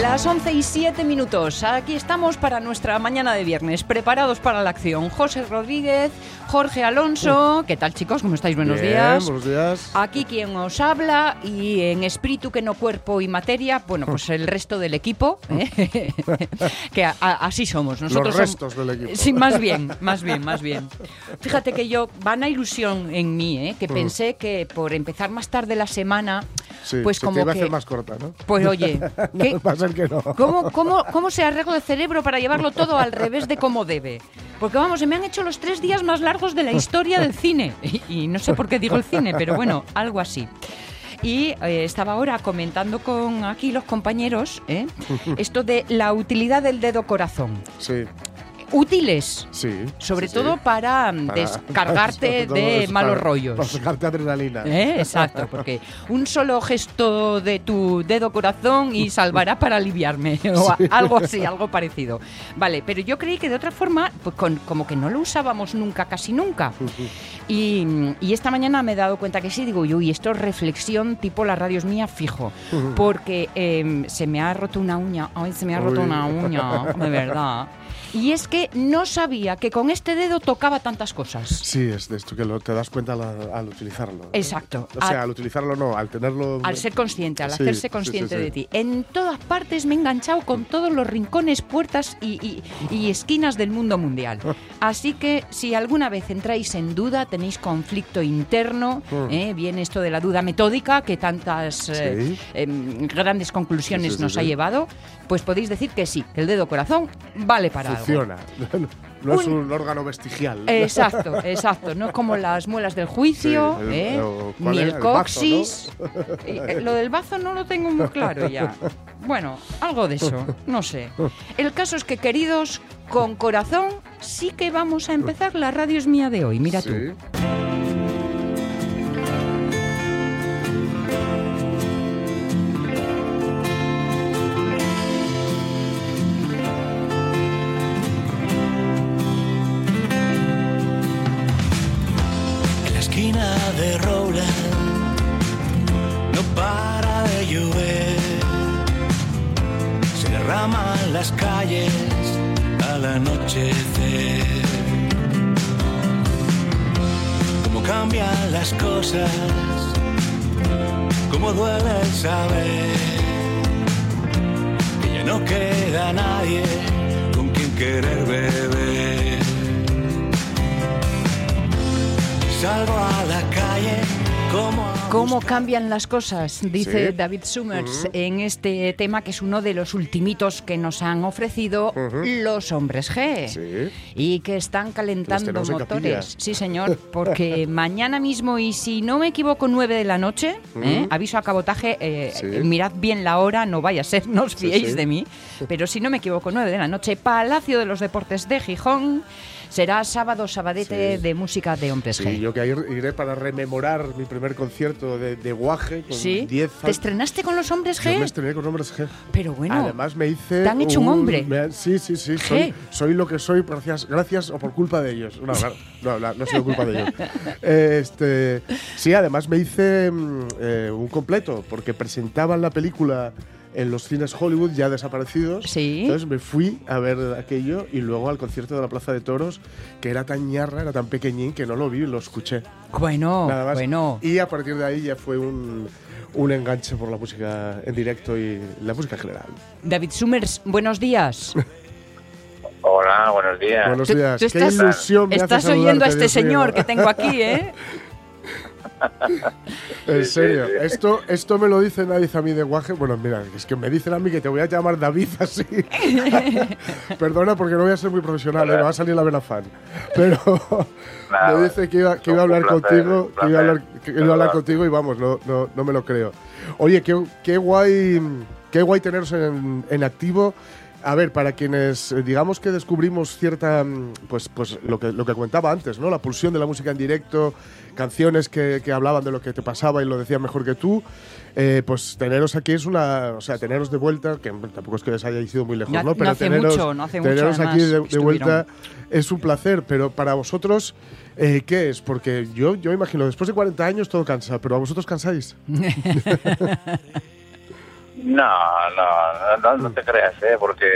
Las 11 y 7 minutos. Aquí estamos para nuestra mañana de viernes, preparados para la acción. José Rodríguez, Jorge Alonso. ¿Qué tal, chicos? ¿Cómo estáis? Buenos Bien, días. Buenos días. Aquí quien os habla y en espíritu que no cuerpo y materia, bueno, pues el resto del equipo, ¿eh? que a- a- así somos. Nosotros Los restos del equipo. Sí, más bien, más bien, más bien. Fíjate que yo, van a ilusión en mí, ¿eh? que pensé que por empezar más tarde la semana, Sí, pues se te como a que... hacer más corta, ¿no? Pues oye, ¿qué- No, va a ser que no. ¿Cómo, cómo, ¿Cómo se arregla el cerebro para llevarlo todo al revés de cómo debe? Porque vamos, se me han hecho los tres días más largos de la historia del cine. Y, y no sé por qué digo el cine, pero bueno, algo así. Y eh, estaba ahora comentando con aquí los compañeros ¿eh? esto de la utilidad del dedo corazón. Sí, Útiles, sí. sobre sí, todo sí. para, mm, Para- descargarte de es malos para- rollos. Para sacarte adrenalina. ¿Eh? Exacto, porque un solo gesto de tu dedo corazón y salvará para aliviarme, o a- algo así, algo parecido. Vale, pero yo creí que de otra forma, pues con- como que no lo usábamos nunca, casi nunca. Y, y esta mañana me he dado cuenta que sí, digo, uy, esto es reflexión tipo la radio es mía fijo, porque em, se me ha roto una uña, ay, se me ha roto Uy. una uña, de verdad. Y es que no sabía que con este dedo tocaba tantas cosas. Sí, es de esto que lo, te das cuenta al, al utilizarlo. Exacto. O sea, al utilizarlo no, al tenerlo. Al ser consciente, al Sí, hacerse consciente sí, sí. de ti. En todas partes me he enganchado con todos los rincones, puertas y, y- y esquinas del mundo mundial. Así que si alguna vez entráis en duda, tenéis conflicto interno, Mm. ¿eh? viene esto de la duda metódica que tantas eh, em, grandes conclusiones nos ha llevado, pues podéis decir que sí, que el dedo corazón vale para algo. Funciona. No es Un- un órgano vestigial. Exacto, exacto. No como las muelas del juicio, Sí, el- ¿eh? o- ¿cuál ni el coxis. Eh, Lo del bazo no lo tengo muy claro ya. Bueno, algo de eso, no sé. El caso es que, queridos, con corazón, sí que vamos a empezar la radio es mía de hoy. Mira tú. Sí. Las calles al anochecer. Cómo cambian las cosas, cómo duele el saber que ya no queda nadie con quien querer beber. Salgo a la calle ¿Cómo cambian las cosas? Dice Sí. David Summers en este tema que es uno de los ultimitos que nos han ofrecido los hombres G. Sí. Y que están calentando en motores. Sí, señor, porque mañana mismo, y si no me equivoco, 9 de la noche, ¿eh? aviso a cabotaje, eh, Sí. mirad bien la hora, no vaya a ser, no os Sí, fiéis sí. de mí, pero si no me equivoco, 9 de la noche, Palacio de los Deportes de Gijón, será sábado, sabadete Sí. de música de hombres Sí, G. yo que iré para rememorar mi primer concierto de, de guaje con ¿Sí? 10 ¿Te estrenaste con los hombres Yo me G? estrené con hombres G. Pero bueno, Además me hice... ¿te han hecho un hombre? me sí, sí, sí. Soy, soy lo que soy gracias, gracias o por culpa de ellos. No, no, no, no ha sido culpa de ellos. Este, sí, además me hice mm, eh, un completo porque presentaban la película en los cines Hollywood ya desaparecidos. Sí. Entonces me fui a ver aquello y luego al concierto de la Plaza de Toros, que era tan ñarra, era tan pequeñín que no lo vi, lo escuché. bueno, Nada más. bueno. Y a partir de ahí ya fue un, un enganche por la música en directo y la música en general. David Summers, buenos días. Hola, buenos días. Buenos días. tú Qué estás- ilusión me hace Estás oyendo a este Dios mío. señor que tengo aquí, ¿eh? En serio, esto, esto me lo dice nadie a mí de guaje. Bueno, mira, es que me dicen a mí que te voy a llamar David así. Perdona porque no voy a ser muy profesional, ¿eh? me va a salir la vena fan. Pero me dice que iba, que iba a hablar placer, contigo, que iba a hablar, que iba a hablar contigo y vamos, no, no, no me lo creo. Oye, qué, qué guay, qué guay teneros en, en activo a ver, para quienes eh, digamos que descubrimos cierta, mm, pues, pues lo que lo que comentaba antes, ¿no? La pulsión de la música en directo, canciones que, que hablaban de lo que te pasaba y lo decían mejor que tú. eh, pues teneros aquí es una, o sea, teneros de vuelta, que tampoco es que os hayáis ido muy lejos, No- ¿no? no Pero hace teneros, mucho, no hace mucho, teneros aquí además, de, vuelta es un placer, pero para vosotros, eh, ¿qué es? Porque yo, yo imagino, después de 40 años todo cansa, pero ¿a vosotros cansáis? No, no, no, no te creas, ¿eh? Porque,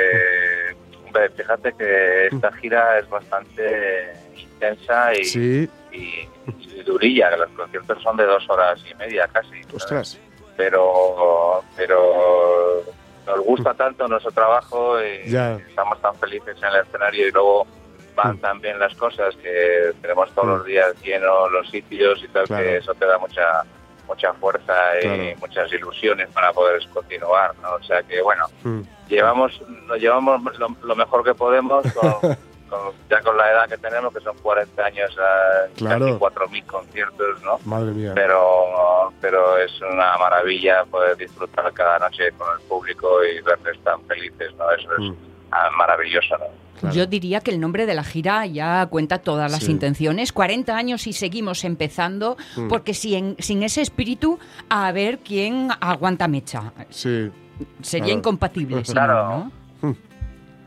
hombre, fíjate que esta gira es bastante intensa y, Sí, y- y durilla, los conciertos son de dos horas y media casi. ostras. Pero, pero nos gusta tanto nuestro trabajo y Ya. estamos tan felices en el escenario y luego van Mm. tan bien las cosas que tenemos todos Mm. los días llenos los sitios y tal, Claro. que eso te da mucha mucha fuerza y muchas ilusiones para poder continuar, ¿no? O sea que, bueno, Mm. llevamos llevamos lo, lo mejor que podemos con, con- ya con la edad que tenemos que son 40 años a Claro. casi 4.000 conciertos no Madre mía. pero pero es una maravilla poder disfrutar cada noche con el público y verles tan felices no eso es Mm. ah, maravilloso no Claro. Yo diría que el nombre de la gira ya cuenta todas las Sí. intenciones. 40 años y seguimos empezando, Mm. porque sin, sin ese espíritu, a ver quién aguanta mecha. Sí, Sería Claro. incompatible. si Claro. no, ¿no?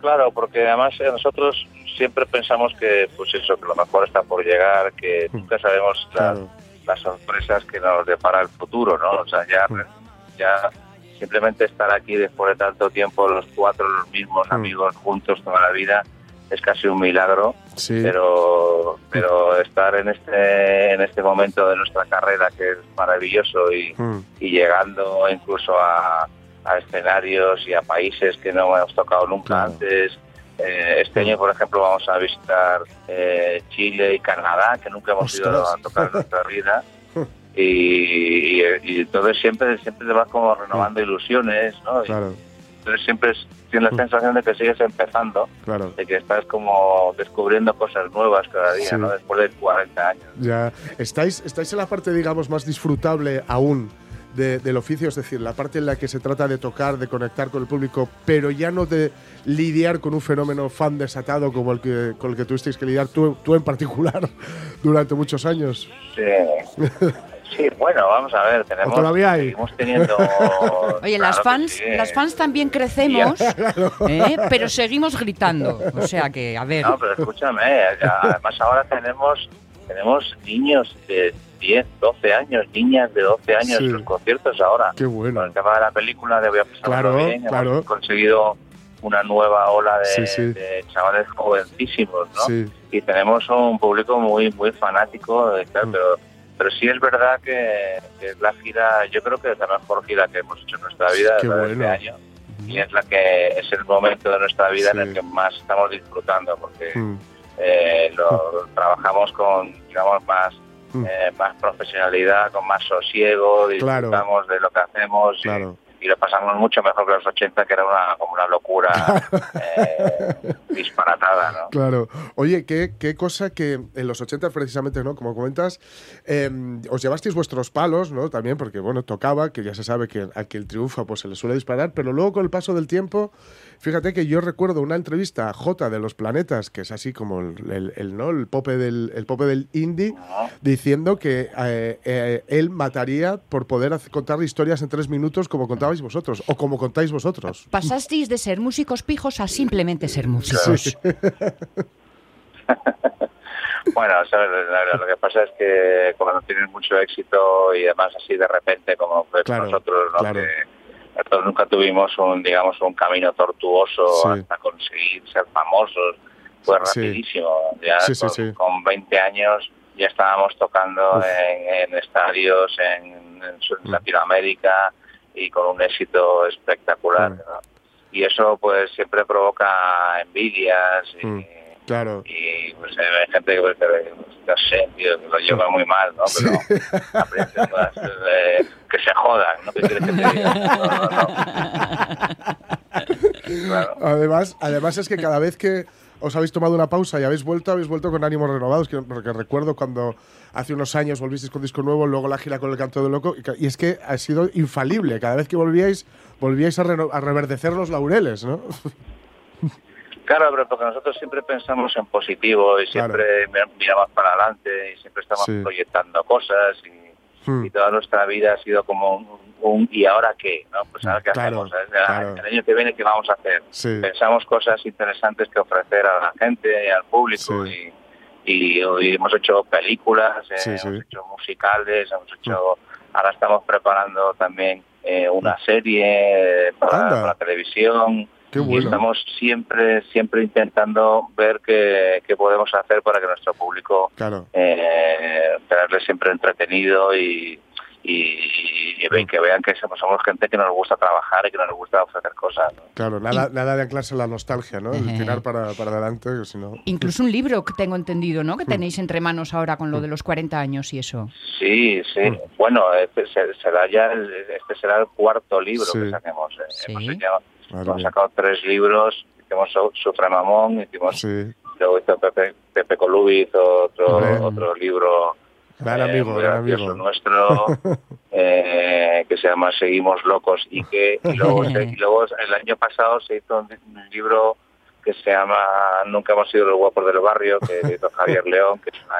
Claro, porque además eh, nosotros siempre pensamos que, pues eso, que lo mejor está por llegar, que nunca sabemos claro. las sorpresas que nos depara el futuro, ¿no? O sea, ya, ya simplemente estar aquí después de tanto tiempo, los cuatro, los mismos Mm. amigos juntos toda la vida, es casi un milagro. Sí, Pero, pero estar en este, en este momento de nuestra carrera que es maravilloso y, Mm. y llegando incluso a, a escenarios y a países que no hemos tocado nunca Claro. antes. Eh, este año, por ejemplo, vamos a visitar eh, Chile y Canadá, que nunca hemos ido Ostras. a tocar en nuestra vida. Y, y, y entonces siempre siempre te vas como renovando ilusiones, ¿no? Claro, entonces siempre es- tienes la sensación de que sigues empezando, claro. de que estás como descubriendo cosas nuevas cada día, Sí. ¿no? Después de 40 años. Ya estáis, estáis en la parte, digamos, más disfrutable aún de- del oficio, es decir, la parte en la que se trata de tocar, de conectar con el público, pero ya no de lidiar con un fenómeno fan desatado como el que con el que tuvisteis que lidiar tú, tú en particular durante muchos años. Sí. Sí, bueno, vamos a ver, tenemos, ¿O todavía hay? seguimos teniendo... Oye, Claro las fans, sí. las fans también crecemos, ¿eh? pero seguimos gritando. O sea que, a ver. No, pero escúchame, ya- además ahora tenemos tenemos niños de 10, 12 años, niñas de 12 años Sí. en los conciertos ahora. Qué Con bueno. el tema de la película de Voy a pasarlo Claro, bien, claro. hemos conseguido una nueva ola de, Sí, sí. de chavales jovencísimos, ¿no? Sí, y tenemos un público muy muy fanático de tal, Mm. pero pero sí es verdad que, que es la gira yo creo que es la mejor gira que hemos hecho en nuestra vida Qué bueno. este año y es la que es el momento de nuestra vida en el que más estamos disfrutando porque Mm, eh, lo trabajamos con digamos más Mm. eh, más profesionalidad con más sosiego Claro. disfrutamos de lo que hacemos claro. y, lo pasamos mucho mejor que los 80 que era una como una locura eh, disparatada ¿no? Claro. Oye, qué, qué cosa que en los 80 precisamente, ¿no? Como comentas, eh, os llevasteis vuestros palos, ¿no? También porque, bueno, tocaba, que ya se sabe que a quien triunfa pues se le suele disparar, pero luego con el paso del tiempo, fíjate que yo recuerdo una entrevista a J de los Planetas, que es así como el, el- el, ¿no? el pope del el pope del indie, diciendo que eh, eh, él mataría por poder hacer- contar historias en tres minutos como contabais vosotros, o como contáis vosotros. Pasasteis de ser músicos pijos a simplemente ser músicos. Bueno, ¿sabes? Lo- lo que pasa es que cuando tienes mucho éxito y además así de repente como Claro, nosotros, ¿no? claro. que nosotros nunca tuvimos un, digamos, un camino tortuoso Sí. hasta conseguir ser famosos, fue Sí. rapidísimo. Ya con, sí. con 20 años ya estábamos tocando en, en estadios en, Latinoamérica y con un éxito espectacular. Mm. ¿no? Y eso pues siempre provoca envidias y, Mm. Claro. y pues hay gente que, pues, que, no sé, tío, que lo lleva muy mal, ¿no? Sí. Pero aprende, pues, eh, que se jodan, ¿no? ¿Qué quieres que te diga? No, no, no. Claro. Además, además es que cada vez que os habéis tomado una pausa y habéis vuelto, habéis vuelto con ánimos renovados, que- porque recuerdo cuando hace unos años volvisteis con disco nuevo, luego la gira con el canto de loco, y, es que ha sido infalible, cada vez que volvíais, volvíais a, a reverdecer los laureles, ¿no? Claro, pero porque nosotros siempre pensamos en positivo y siempre mi- miramos para adelante y siempre estamos Sí. proyectando cosas y, Hmm. y toda nuestra vida ha sido como un, un ¿y ahora qué? ¿no? Pues ahora qué Claro, hacemos, el, claro. el año que viene qué vamos a hacer. Sí. Pensamos cosas interesantes que ofrecer a la gente al público Sí. y, y hoy hemos hecho películas, eh, hemos hecho musicales, hemos hecho, ahora estamos preparando también eh, una serie para, para televisión. Qué Y bueno. estamos siempre, siempre intentando ver qué, qué podemos hacer para que nuestro público Claro. eh, tenerle siempre entretenido y, y, y ve- que vean que somos, somos gente que nos gusta trabajar y que nos gusta ofrecer cosas. ¿no? Claro, nada, nada de anclarse la nostalgia, ¿no? El tirar para, para adelante, que si no. Incluso un libro que tengo entendido, ¿no? Que tenéis entre manos ahora con lo de los 40 años y eso. Sí, sí. Mm. Bueno, este se- será ya el- este será el cuarto libro Sí. que saquemos. eh. Sí. Hemos, hecho- sacado tres libros, hicimos Su- Sufre Mamón, hicimos, Sí. luego hizo Pepe, Pepe Colubi, hizo otro, otro libro Gran eh, gran amigo. nuestro eh, que se llama Seguimos Locos y que y luego, se- y luego el año pasado se hizo un, un libro que se llama Nunca hemos sido los guapos del barrio que hizo Javier León que es una,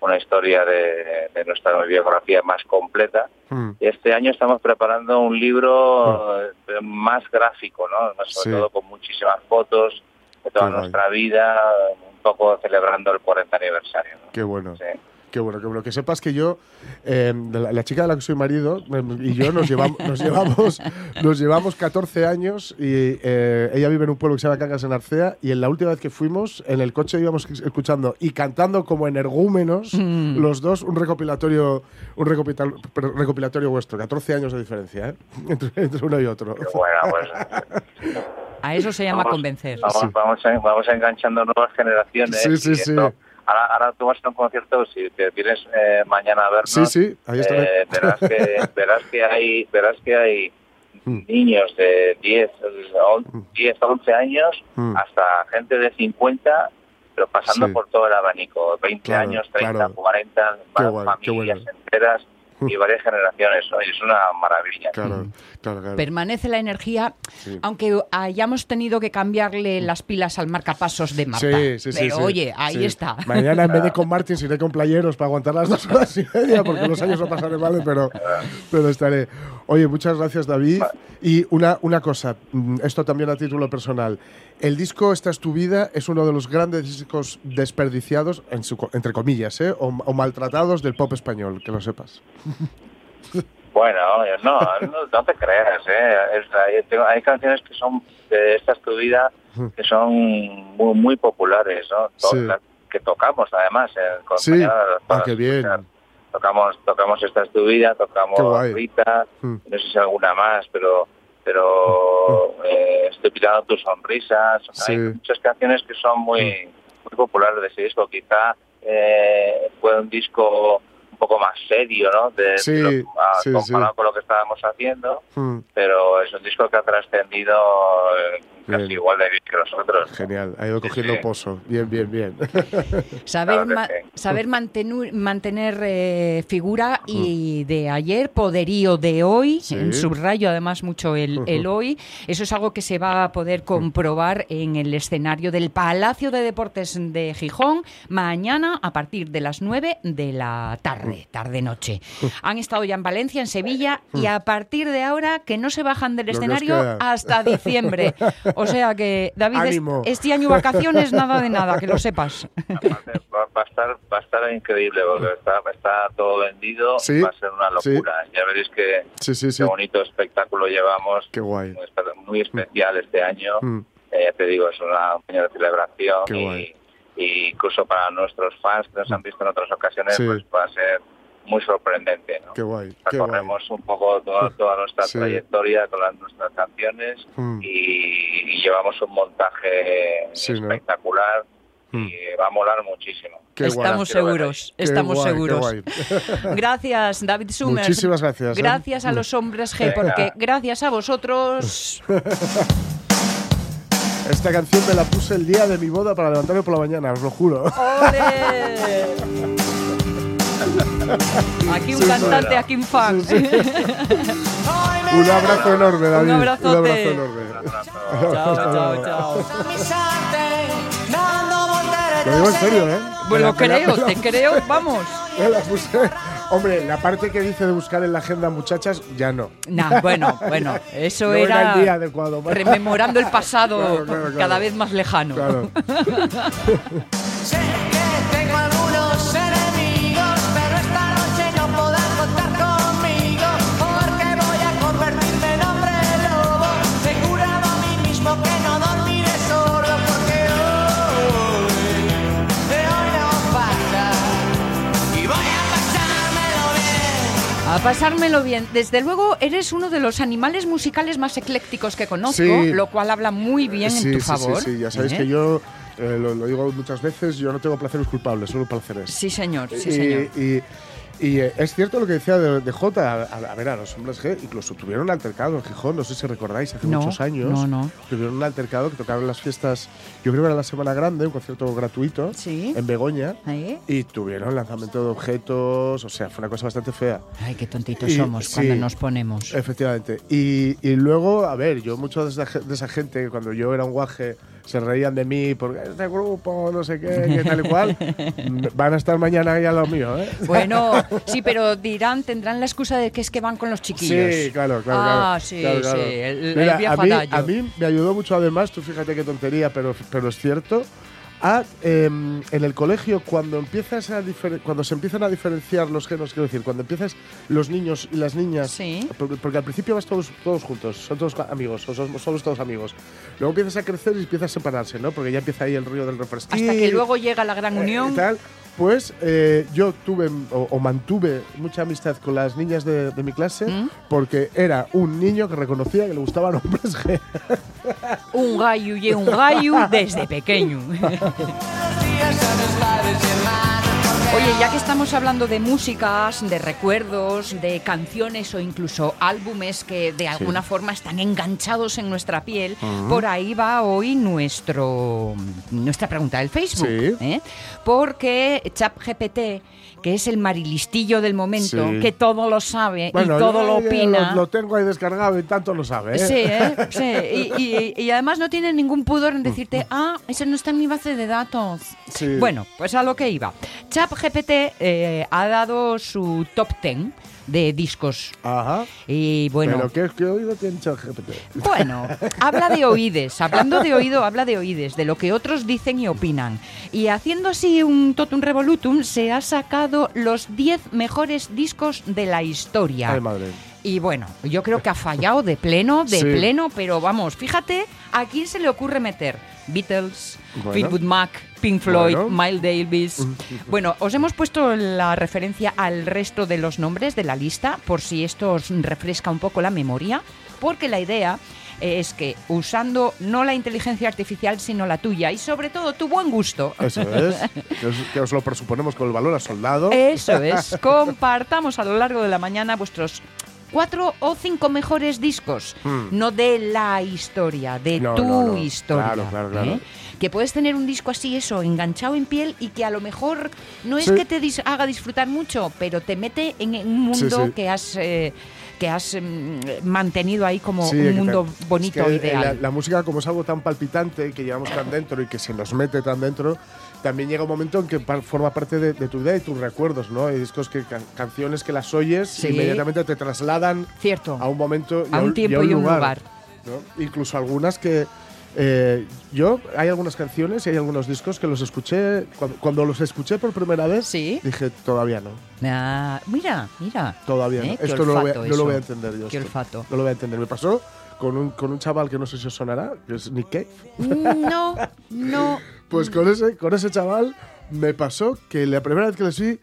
una historia de, de nuestra biografía más completa Hmm. y este año estamos preparando un libro eh, más gráfico no sobre Sí. todo con muchísimas fotos de toda Qué guay. nuestra vida un poco celebrando el 40 aniversario ¿no? Qué bueno. Sí. Qué bueno, qué bueno. Que sepas que yo, eh, la, la chica de la que soy marido, eh, y yo nos llevamos, nos llevamos, nos llevamos 14 años y eh, ella vive en un pueblo que se llama Cangas en Arcea y en la última vez que fuimos, en el coche íbamos escuchando y cantando como energúmenos Mm. los dos un recopilatorio, un recopilatorio, recopilatorio vuestro. 14 años de diferencia, ¿eh? Entre, entre uno y otro. Bueno, pues A eso se llama Vamos- convencer. Vamos, Sí. vamos, enganchando nuevas generaciones. Sí, sí, y sí. esto- ahora, ahora tú vas a un concierto, si te vienes eh, mañana a vernos, Sí, sí, ahí eh, verás, que, verás que hay, verás que hay Mm. niños de 10, on- 10 11 años Mm. hasta gente de 50, pero pasando Sí. por todo el abanico, 20 Claro, años, 30, claro. 40, Qué va- guay, familias bueno. enteras y varias generaciones, ¿no? y es una maravilla. Claro, claro, claro. Permanece la energía, Sí. aunque hayamos tenido que cambiarle las pilas al marcapasos de Marta. Sí, sí, sí. Pero sí. oye, ahí Sí. está. Mañana en vez de con Martins iré con playeros para aguantar las dos horas y media, porque los años no pasaré mal, pero, pero estaré. Oye, muchas gracias, David. Y una, una cosa, mm, esto también a título personal. El disco Esta es tu vida es uno de los grandes discos desperdiciados, en su entre comillas, ¿eh? o, o maltratados del pop español, que lo sepas. Bueno, no, no, no te creas, ¿eh? Es- hay, tengo- hay canciones que son de esta es tu vida que son muy, muy populares, ¿no? To- Sí. las que tocamos además. eh, con Sí. Ah, qué bien. escuchar. Tocamos, tocamos esta es tu vida, tocamos. Rita, Mm. no sé si alguna más, pero pero eh, estoy pillando tus sonrisas. Sí. Hay muchas canciones que son muy, muy populares de ese disco. Quizá eh, fue un disco un poco más serio, ¿no? De, Sí, de lo- a- sí, comparado con lo que estábamos haciendo, Mm, pero es un disco que ha trascendido eh, casi Bien. igual de bien que nosotros. Genial, ha ido cogiendo Sí. pozo. Bien, bien, bien. Saber, Claro ma- sí. saber mantenu- mantener eh, figura y de ayer, poderío de hoy, Sí. en subrayo además mucho el, el hoy, eso es algo que se va a poder comprobar en el escenario del Palacio de Deportes de Gijón mañana a partir de las 9 de la tarde, tarde-noche. Han estado ya en Valencia, en Sevilla y a partir de ahora que no se bajan del Lo escenario hasta diciembre. O sea que, David, Ánimo. este año vacaciones nada de nada, que lo sepas. Aparte, va, va a estar va a estar increíble porque está, está todo vendido, Sí, va a ser una sí. locura. Ya veréis que Sí, sí, sí. qué bonito espectáculo llevamos, Qué guay. muy, espe- muy especial este año. Mm, Eh, ya te digo, es una, un año de celebración Qué guay. y, y incluso para nuestros fans que nos han visto en otras ocasiones, Sí. pues va a ser muy sorprendente. ¿no? Qué guay, qué guay. Recorremos un poco toda, toda nuestra Sí. trayectoria con las, nuestras canciones Mm. y, y llevamos un montaje Sí, ¿no? espectacular Mm. y va a molar muchísimo. Qué estamos seguros, Qué estamos guay, seguros. Gracias, David Summers. Muchísimas gracias, ¿eh? Gracias a los hombres G, Venga. porque gracias a vosotros. Esta canción me la puse el día de mi boda para levantarme por la mañana, os lo juro. ¡Ole! Aquí un cantante, aquí un fan. Un abrazo enorme, David. Un abrazote. Un abrazo enorme. Chao, chao, chao. Lo digo en serio, ¿eh? Bueno, la- creo, la- te creo, vamos. me la puse. Hombre, la parte que dice de buscar en la agenda muchachas, ya no. Nah, bueno, bueno, eso No era el día adecuado. para- rememorando el pasado Claro, claro, claro. cada vez más lejano. Claro. A pasármelo bien. Desde luego, eres uno de los animales musicales más eclécticos que conozco, Sí. lo cual habla muy bien sí, en tu sí, favor. Sí, sí, ya sabéis ¿eh? que yo, eh, lo, lo digo muchas veces, yo no tengo placeres culpables, solo placeres. Sí, señor, sí, y, señor. y- y, eh, es cierto lo que decía de, de Jota, a, a ver, a los hombres G, incluso tuvieron un altercado en Gijón, no sé si recordáis, hace No, muchos años. no, no. Tuvieron un altercado que tocaron las fiestas, yo creo que era la Semana Grande, un concierto gratuito Sí. en Begoña. ¿Eh? Y tuvieron lanzamiento de objetos, o sea, fue una cosa bastante fea. Ay, qué tontitos Y- somos sí. cuando nos ponemos. Efectivamente. Y, y luego, a ver, yo mucho de esa, ge- de esa gente que cuando yo era un guaje se reían de mí porque este grupo, no sé qué, que tal y cual, van a estar mañana ahí a lo mío, ¿eh? Bueno, sí, pero dirán, tendrán la excusa de que es que van con los chiquillos. Sí, claro, claro. Ah, claro, sí, claro, sí, el Mira, a, mí, a mí me ayudó mucho además, tú fíjate qué tontería, pero, pero es cierto, a, em, en el colegio cuando empiezas a cuando se empiezan a diferenciar los géneros, quiero decir, cuando empiezas los niños y las niñas, Sí. porque, porque al principio vas todos, todos juntos, son todos amigos, o somos, somos todos amigos. Luego empiezas a crecer y empiezas a separarse, ¿no? Porque ya empieza ahí el río del refresquín. Hasta que luego llega la gran eh, unión. y tal. Pues eh, yo tuve o, o mantuve mucha amistad con las niñas de, de mi clase ¿Mm? porque era un niño que reconocía que le gustaban hombres G. Un gallo y un gallo desde pequeño. Oye, ya que estamos hablando de músicas, de recuerdos, de canciones o incluso álbumes que de alguna forma están enganchados en nuestra piel, por ahí va hoy nuestro nuestra pregunta del Facebook. Sí. ¿eh? Porque ChatGPT, que es el marilistillo del momento, Sí. que todo lo sabe y todo yo- lo yo opina. Lo, lo tengo ahí descargado y tanto lo sabe. ¿eh? Sí, ¿eh? Sí. Y, y- y además no tiene ningún pudor en decirte, ah, eso no está en mi base de datos. Sí. Bueno, pues a lo que iba. ChatGPT eh, ha dado su top 10 de discos. Ajá. Y bueno, Pero ¿qué, qué oído tiene ChatGPT? bueno, habla de oídes, hablando de oído, habla de oídes, de lo que otros dicen y opinan. Y haciendo así un totum revolutum, se ha sacado los 10 mejores discos de la historia. Ay, madre. Y bueno, yo creo que ha fallado de pleno, de Sí. pleno, pero vamos, fíjate a quién se le ocurre meter. Beatles, Bueno. Fleetwood Mac, Pink Floyd, Bueno. Miles Davis. Bueno, os hemos puesto la referencia al resto de los nombres de la lista, por si esto os refresca un poco la memoria, porque la idea es que usando no la inteligencia artificial, sino la tuya y sobre todo tu buen gusto, Eso es. que, os, que os lo presuponemos con el valor a soldado. Eso es. Compartamos a lo largo de la mañana vuestros cuatro o cinco mejores discos. Hmm. No de la historia, de No, tu no, no. historia. Claro, claro, claro. ¿eh? Que puedes tener un disco así, eso, enganchado en piel y que a lo mejor no es Sí. que te dis- haga disfrutar mucho, pero te mete en un mundo Sí, sí. que has. eh, que has mm, mantenido ahí como Sí, un mundo te- bonito, es que, ideal. La, la música, como es algo tan palpitante que llevamos tan dentro y que se nos mete tan dentro, también llega un momento en que par- forma parte de, de tu vida y tus recuerdos, ¿no? Hay discos que can- canciones que las oyes Sí. y inmediatamente te trasladan Cierto. a un momento y A un tiempo y un lugar. ¿no? Incluso algunas que eh, yo hay algunas canciones y hay algunos discos que los escuché cuando, cuando los escuché por primera vez Sí. dije todavía no Ah, mira, mira. todavía no ¿Eh? Qué esto no lo, voy, a- no lo voy a entender yo Qué esto. olfato. no lo voy a entender me pasó con un, con un chaval que no sé si os sonará que es Nick Cave No, no. pues con ese con ese chaval me pasó que la primera vez que les vi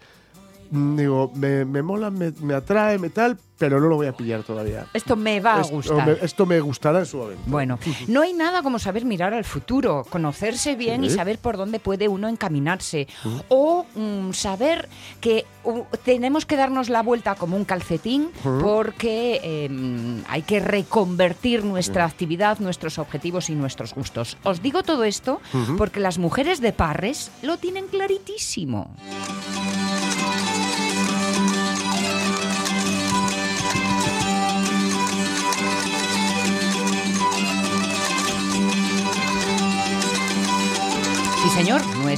digo me, me mola me, me atrae me tal pero no lo voy a pillar todavía Esto me va a esto, gustar. me, esto me gustará en su momento Bueno, no hay nada como saber mirar al futuro, conocerse bien y saber por dónde puede uno encaminarse. O mm, saber que uh, tenemos que darnos la vuelta como un calcetín porque eh, mm, hay que reconvertir nuestra actividad, nuestros objetivos y nuestros gustos. Os digo todo esto porque las mujeres de Parres lo tienen claritísimo.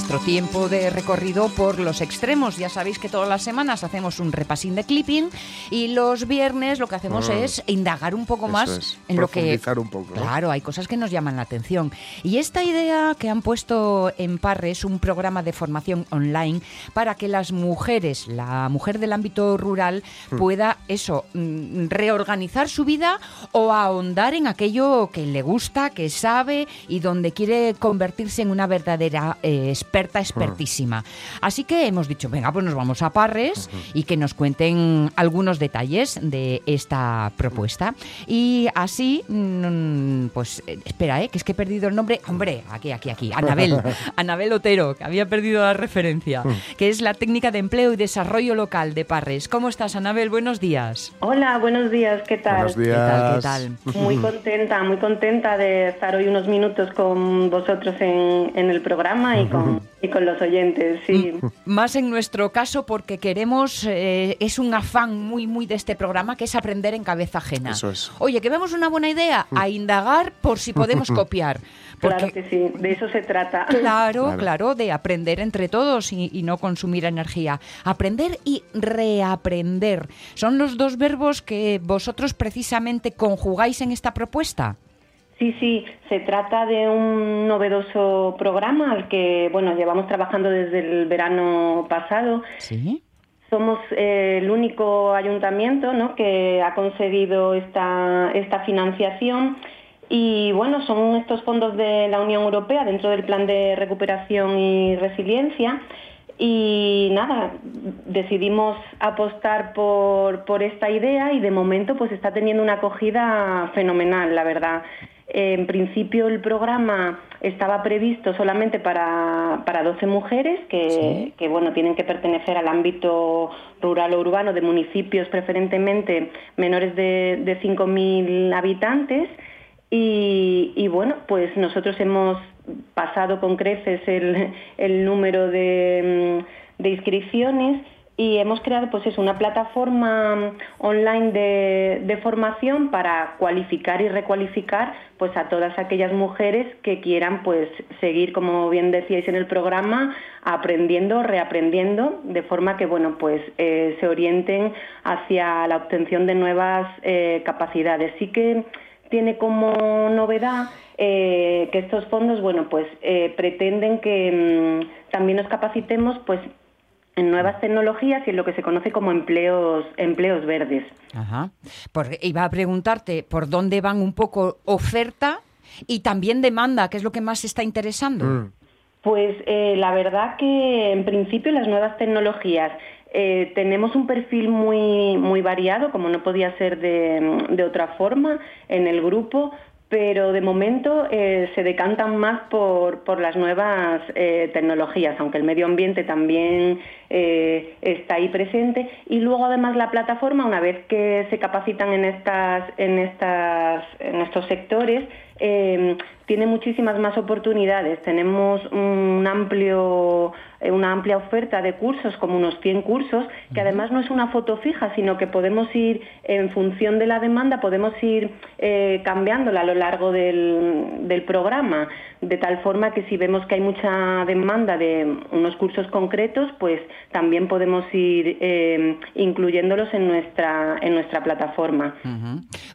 Nuestro tiempo de recorrido por los extremos. Ya sabéis que todas las semanas hacemos un repasín de clipping y los viernes lo que hacemos Ah. es indagar un poco más es, en lo que... profundizar un poco, ¿no? Claro, hay cosas que nos llaman la atención. Y esta idea que han puesto en Parre es un programa de formación online para que las mujeres, la mujer del ámbito rural, Hmm. pueda eso, mm, reorganizar su vida o ahondar en aquello que le gusta, que sabe y donde quiere convertirse en una verdadera eh, experta, expertísima. Así que hemos dicho, venga, pues nos vamos a Parres y que nos cuenten algunos detalles de esta propuesta. Y así, mm, pues eh, espera, ¿eh? que es que he perdido el nombre. Hombre, aquí, aquí, aquí. Anabel. Anabel Otero, que había perdido la referencia, que es la técnica de empleo y desarrollo local de Parres. ¿Cómo estás, Anabel? Buenos días. Hola, buenos días, ¿qué tal? Buenos días. ¿Qué tal? ¿Qué tal? Muy contenta, muy contenta de estar hoy unos minutos con vosotros en, en el programa y con, y con los oyentes, sí. Más en nuestro caso porque queremos, eh, es un afán muy, muy de este programa, que es aprender en cabeza ajena. Eso es. Oye, que vemos una buena idea, a indagar por si podemos copiar. Claro Porque, que sí, de eso se trata. Claro, Claro. claro, de aprender entre todos y, y no consumir energía. Aprender y reaprender. ¿Son los dos verbos que vosotros precisamente conjugáis en esta propuesta? Sí, sí, se trata de un novedoso programa al que, bueno, llevamos trabajando desde el verano pasado. Sí. Somos eh, el único ayuntamiento ¿no? que ha conseguido esta, esta financiación y bueno, son estos fondos de la Unión Europea dentro del Plan de Recuperación y Resiliencia y nada, decidimos apostar por, por esta idea y de momento pues está teniendo una acogida fenomenal, la verdad. En principio el programa estaba previsto solamente para, para 12 mujeres que, Sí. que, bueno, tienen que pertenecer al ámbito rural o urbano de municipios preferentemente menores de, de 5.000 habitantes. Y, y, bueno, pues nosotros hemos pasado con creces el, el número de, de inscripciones y hemos creado pues es una plataforma online de, de formación para cualificar y recualificar pues a todas aquellas mujeres que quieran pues seguir como bien decíais en el programa aprendiendo reaprendiendo de forma que bueno pues eh, se orienten hacia la obtención de nuevas eh, capacidades. Sí que tiene como novedad eh, que estos fondos bueno pues eh, pretenden que mm, también nos capacitemos pues en nuevas tecnologías y en lo que se conoce como empleos, empleos verdes. Ajá. Porque iba a preguntarte por dónde van un poco oferta y también demanda, que es lo que más está interesando. Mm. Pues eh, la verdad que en principio las nuevas tecnologías eh, tenemos un perfil muy, muy variado, como no podía ser de, de otra forma en el grupo, pero de momento eh, se decantan más por, por las nuevas eh, tecnologías, aunque el medio ambiente también eh, está ahí presente. Y luego además la plataforma, una vez que se capacitan en, estas, en, estas, en estos sectores, eh, tiene muchísimas más oportunidades. Tenemos un amplio, eh, una amplia oferta de cursos, como unos 100 cursos, que además no es una foto fija, sino que podemos ir, en función de la demanda, podemos ir eh, cambiándola a lo largo del, del programa, de tal forma que si vemos que hay mucha demanda de unos cursos concretos, pues también podemos ir eh, incluyéndolos en nuestra, en nuestra plataforma.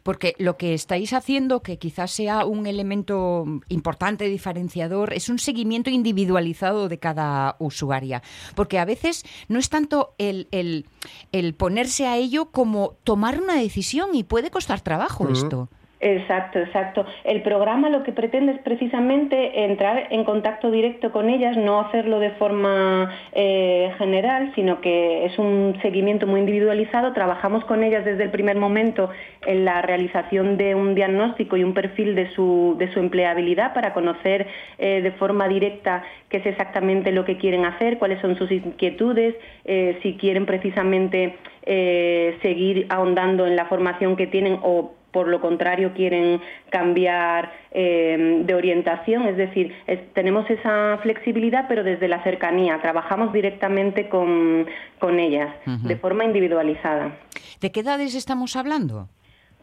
Porque lo que estáis haciendo, que quizás sea un elemento importante, diferenciador, es un seguimiento individualizado de cada usuaria. Porque a veces no es tanto el, el- el ponerse a ello como tomar una decisión y puede costar trabajo esto. Exacto, exacto. El programa lo que pretende es precisamente entrar en contacto directo con ellas, no hacerlo de forma eh, general, sino que es un seguimiento muy individualizado. Trabajamos con ellas desde el primer momento en la realización de un diagnóstico y un perfil de su, de su empleabilidad para conocer eh, de forma directa qué es exactamente lo que quieren hacer, cuáles son sus inquietudes, eh, si quieren precisamente seguir ahondando en la formación que tienen o por lo contrario quieren cambiar eh, de orientación, es decir, es- tenemos esa flexibilidad pero desde la cercanía, trabajamos directamente con, con ellas de forma individualizada. ¿De qué edades estamos hablando?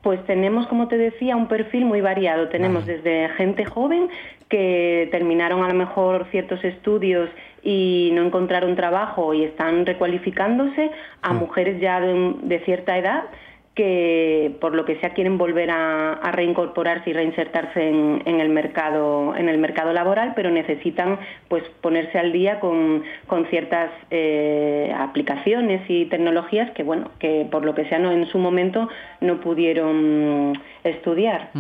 Pues tenemos, como te decía, un perfil muy variado. Tenemos desde gente joven que terminaron a lo mejor ciertos estudios y no encontraron trabajo y están recualificándose, a mujeres ya de, de cierta edad que por lo que sea quieren volver a, a reincorporarse y reinsertarse en, en el mercado en el mercado laboral pero necesitan pues ponerse al día con, con ciertas eh, aplicaciones y tecnologías que bueno que por lo que sea no en su momento no pudieron estudiar.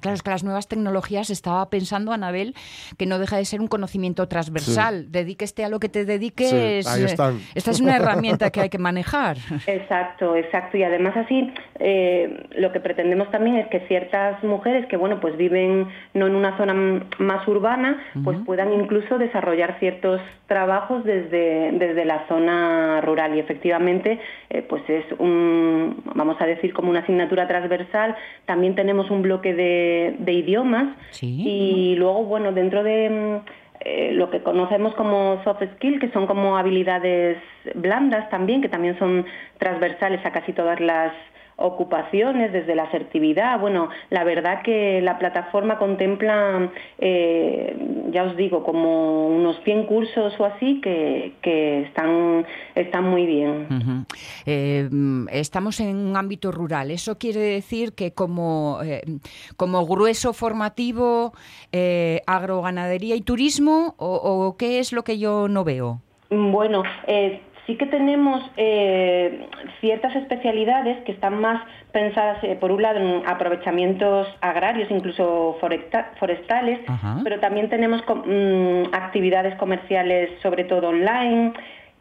Claro, es que las nuevas tecnologías estaba pensando, Anabel, que no deja de ser un conocimiento transversal. Dedíqueste a lo que te dediques. Sí, ahí eh, están. Esta es una herramienta que hay que manejar. Exacto, exacto. Y además así, eh, lo que pretendemos también es que ciertas mujeres que, bueno, pues viven no en una zona más urbana, pues puedan incluso desarrollar ciertos trabajos desde, desde la zona rural. Y efectivamente, eh, pues es un, vamos a decir, como una asignatura transversal. También tenemos un bloque de, de idiomas. Sí. Y luego, bueno, dentro de mm, eh, lo que conocemos como soft skill, que son como habilidades blandas también, que también son transversales a casi todas las ocupaciones, desde la asertividad. Bueno, la verdad que la plataforma contempla, eh, ya os digo, como unos 100 cursos o así que, que están, están muy bien. Eh, estamos en un ámbito rural. Eso quiere decir que como, eh, como grueso formativo, eh, agroganadería y turismo, o, o qué es lo que yo no veo? Bueno, eh, sí que tenemos eh, ciertas especialidades que están más pensadas, eh, por un lado, en aprovechamientos agrarios, incluso foresta- forestales, Ajá. pero también tenemos mm, actividades comerciales, sobre todo online.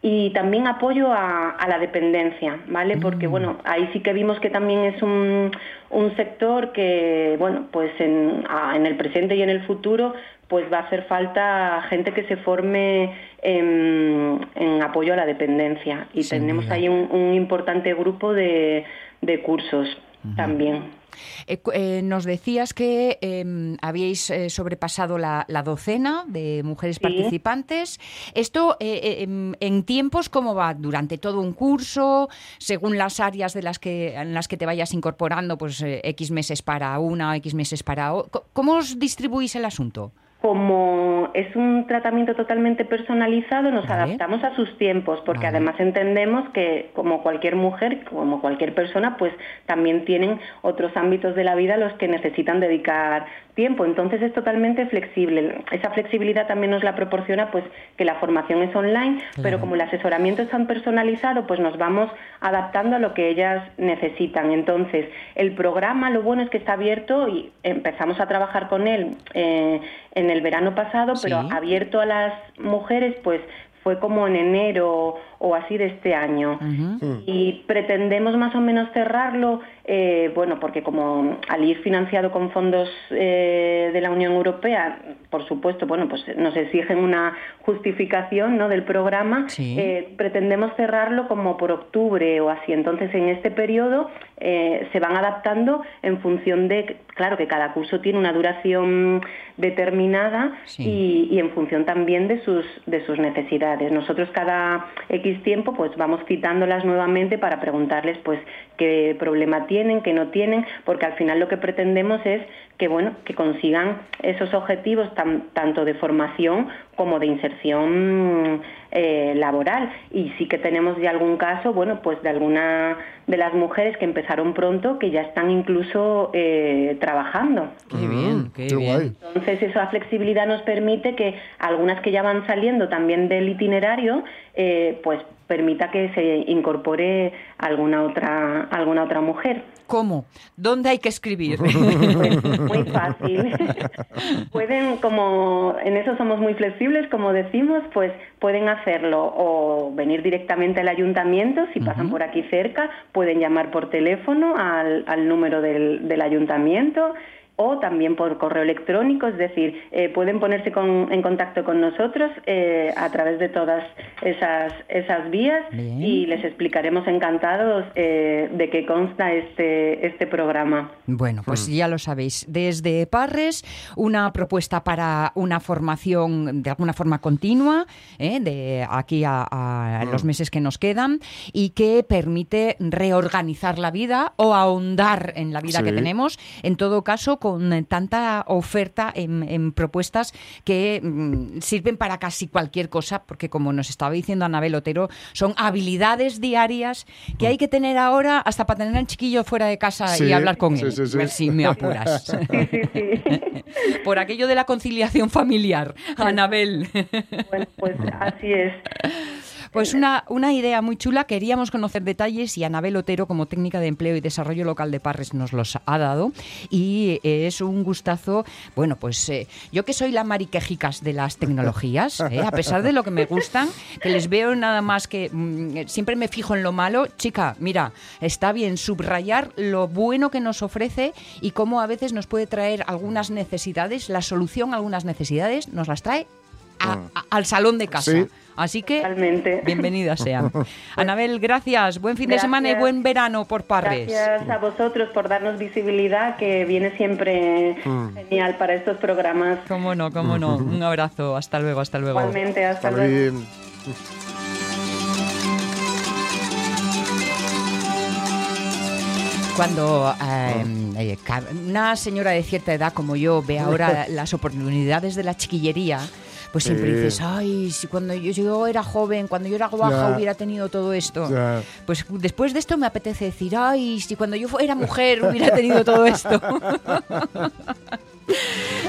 Y también apoyo a, a la dependencia, ¿vale? Porque, bueno, ahí sí que vimos que también es un, un sector que, bueno, pues en, a- en el presente y en el futuro, pues va a hacer falta gente que se forme en, en apoyo a la dependencia. Y Sin tenemos duda. ahí un, un importante grupo de, de cursos también. Eh, eh, nos decías que eh, habíais eh, sobrepasado la, la docena de mujeres Sí. participantes. ¿Esto eh, eh, en, en tiempos cómo va? ¿Durante todo un curso? ¿Según las áreas de las que, en las que te vayas incorporando? Pues eh, X meses para una, X meses para otra. ¿Cómo os distribuís el asunto? Como es un tratamiento totalmente personalizado, nos Vale. adaptamos a sus tiempos, porque Vale. además entendemos que como cualquier mujer, como cualquier persona, pues también tienen otros ámbitos de la vida a los que necesitan dedicar tiempo. Entonces es totalmente flexible. Esa flexibilidad también nos la proporciona pues que la formación es online, pero como el asesoramiento es tan personalizado, pues nos vamos adaptando a lo que ellas necesitan. Entonces, el programa, lo bueno es que está abierto y empezamos a trabajar con él eh, en el verano pasado, pero Sí. abierto a las mujeres, pues fue como en enero o así de este año. Ujú. Y pretendemos más o menos cerrarlo, eh, bueno, porque como al ir financiado con fondos eh, de la Unión Europea, por supuesto, bueno, pues nos exigen una justificación ¿no? del programa, Sí. eh, pretendemos cerrarlo como por octubre o así. Entonces, en este periodo eh, se van adaptando en función de, claro, que cada curso tiene una duración determinada Sí. y, y en función también de sus, de sus necesidades. Nosotros cada Tiempo pues vamos citándolas nuevamente para preguntarles pues qué problema tienen, qué no tienen, porque al final lo que pretendemos es que bueno, que consigan esos objetivos tan- tanto de formación como de inserción eh, laboral. Y sí que tenemos ya algún caso, bueno, pues de alguna de las mujeres que empezaron pronto que ya están incluso eh, trabajando. Qué bien, qué, qué bien. guay. Entonces esa flexibilidad nos permite que algunas que ya van saliendo también del itinerario, eh, pues permita que se incorpore alguna otra alguna otra mujer. ¿Cómo? ¿Dónde hay que escribir? Pues muy fácil. pueden, como en eso somos muy flexibles, como decimos, pues pueden hacerlo o venir directamente al ayuntamiento, si pasan por aquí cerca, pueden llamar por teléfono al, al número del, del ayuntamiento o también por correo electrónico, es decir, eh, pueden ponerse con- en contacto con nosotros eh, a través de todas esas, esas vías Bien. y les explicaremos encantados eh, de qué consta este, este programa. Bueno, pues ya lo sabéis. Desde Parres, una propuesta para una formación de alguna forma continua, ¿eh? de aquí a, a los meses que nos quedan, y que permite reorganizar la vida o ahondar en la vida que tenemos. En todo caso, con eh, tanta oferta en, en propuestas que mm, sirven para casi cualquier cosa, porque como nos estaba diciendo Anabel Otero, son habilidades diarias que hay que tener ahora hasta para tener al chiquillo fuera de casa y hablar con sí, él. sí, sí. A ver si me apuras. Sí, sí, sí. Por aquello de la conciliación familiar, Anabel. bueno, pues así es. Pues una, una idea muy chula. Queríamos conocer detalles y Anabel Otero, como técnica de empleo y desarrollo local de Parres, nos los ha dado. Y eh, es un gustazo. Bueno, pues eh, yo que soy la mariquejicas de las tecnologías, eh, a pesar de lo que me gustan, que les veo nada más que mm, siempre me fijo en lo malo. Chica, mira, está bien subrayar lo bueno que nos ofrece y cómo a veces nos puede traer algunas necesidades, la solución a algunas necesidades nos las trae a- a- al salón de casa. Sí. Así que Totalmente. bienvenidas sean. Anabel, gracias. Buen fin de semana y Gracias. buen verano por Parres. Gracias a vosotros por darnos visibilidad, que viene siempre genial para estos programas. Cómo no, cómo no. Un abrazo. Hasta luego, hasta luego. Igualmente, hasta Está luego. bien. Cuando eh, eh, una señora de cierta edad como yo ve ahora las oportunidades de la chiquillería, pues siempre Sí. dices, ay, si cuando yo, yo era joven, cuando yo era guaja Ya. hubiera tenido todo esto. Ya. Pues después de esto me apetece decir, ay, si cuando yo era mujer hubiera tenido todo esto.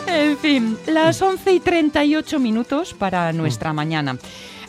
en fin, las 11 y 38 minutos para nuestra mañana.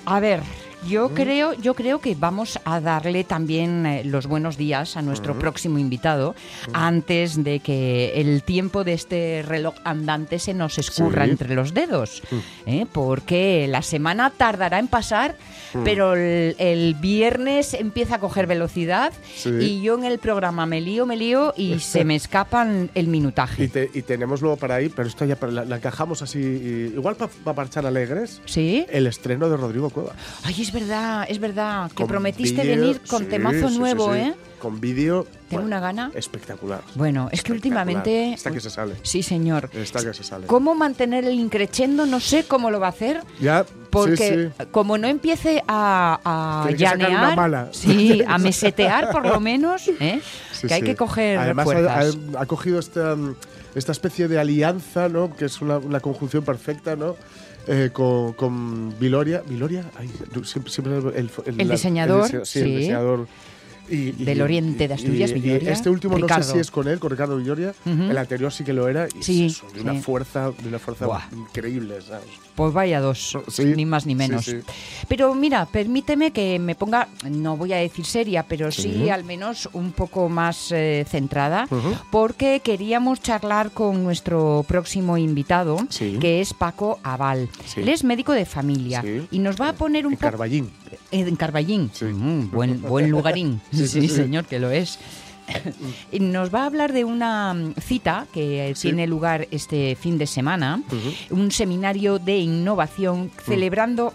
A ver. Yo creo, yo creo que vamos a darle también eh, los buenos días a nuestro próximo invitado antes de que el tiempo de este reloj andante se nos escurra Sí. entre los dedos, ¿eh? porque la semana tardará en pasar, pero el, el viernes empieza a coger velocidad Sí. y yo en el programa me lío, me lío y se me escapan el minutaje. Y, te- y tenemos luego para ahí, pero esto ya la, la encajamos así, y- igual para marchar alegres, ¿Sí? el estreno de Rodrigo Cueva. Ay, es verdad, es verdad, que Con prometiste vídeo, venir con sí, temazo sí, nuevo, sí. ¿eh? Con vídeo. Tengo una gana. Espectacular. Bueno, es que últimamente... Esta que se sale. Sí, señor. Esta que se sale. ¿Cómo mantener el increchendo? No sé cómo lo va a hacer. Ya, Porque sí, sí. como no empiece a, a llanear, mala. sí, a mesetear por lo menos, ¿eh? Sí, que hay que coger Además, ha, ha- cogido esta, esta especie de alianza, ¿no? Que es una, una conjunción perfecta, ¿no? Eh, con, con Viloria. ¿Viloria? Ay, siempre, siempre el, El diseñador, dise- sí, el sí. diseñador. Y, y- Del oriente de Asturias, y- Villoria. Este último no sé si es con él, con Ricardo Villoria. El anterior sí que lo era. Y Sí, eso, de una fuerza, de una fuerza Buah. increíble, ¿sabes? Pues vaya dos, Sí, ni más ni menos. Pero mira, permíteme que me ponga, no voy a decir seria, pero sí, al menos un poco más eh, centrada, porque queríamos charlar con nuestro próximo invitado, que es Paco Aval. Sí. Él es médico de familia y nos va a poner un poco... Carballín. En Carballín. Sí. Mm, buen, buen lugarín. sí, Sí, sí, sí. señor, que lo es. Nos va a hablar de una mm, cita que eh, Sí. tiene lugar este fin de semana, un seminario de innovación celebrando...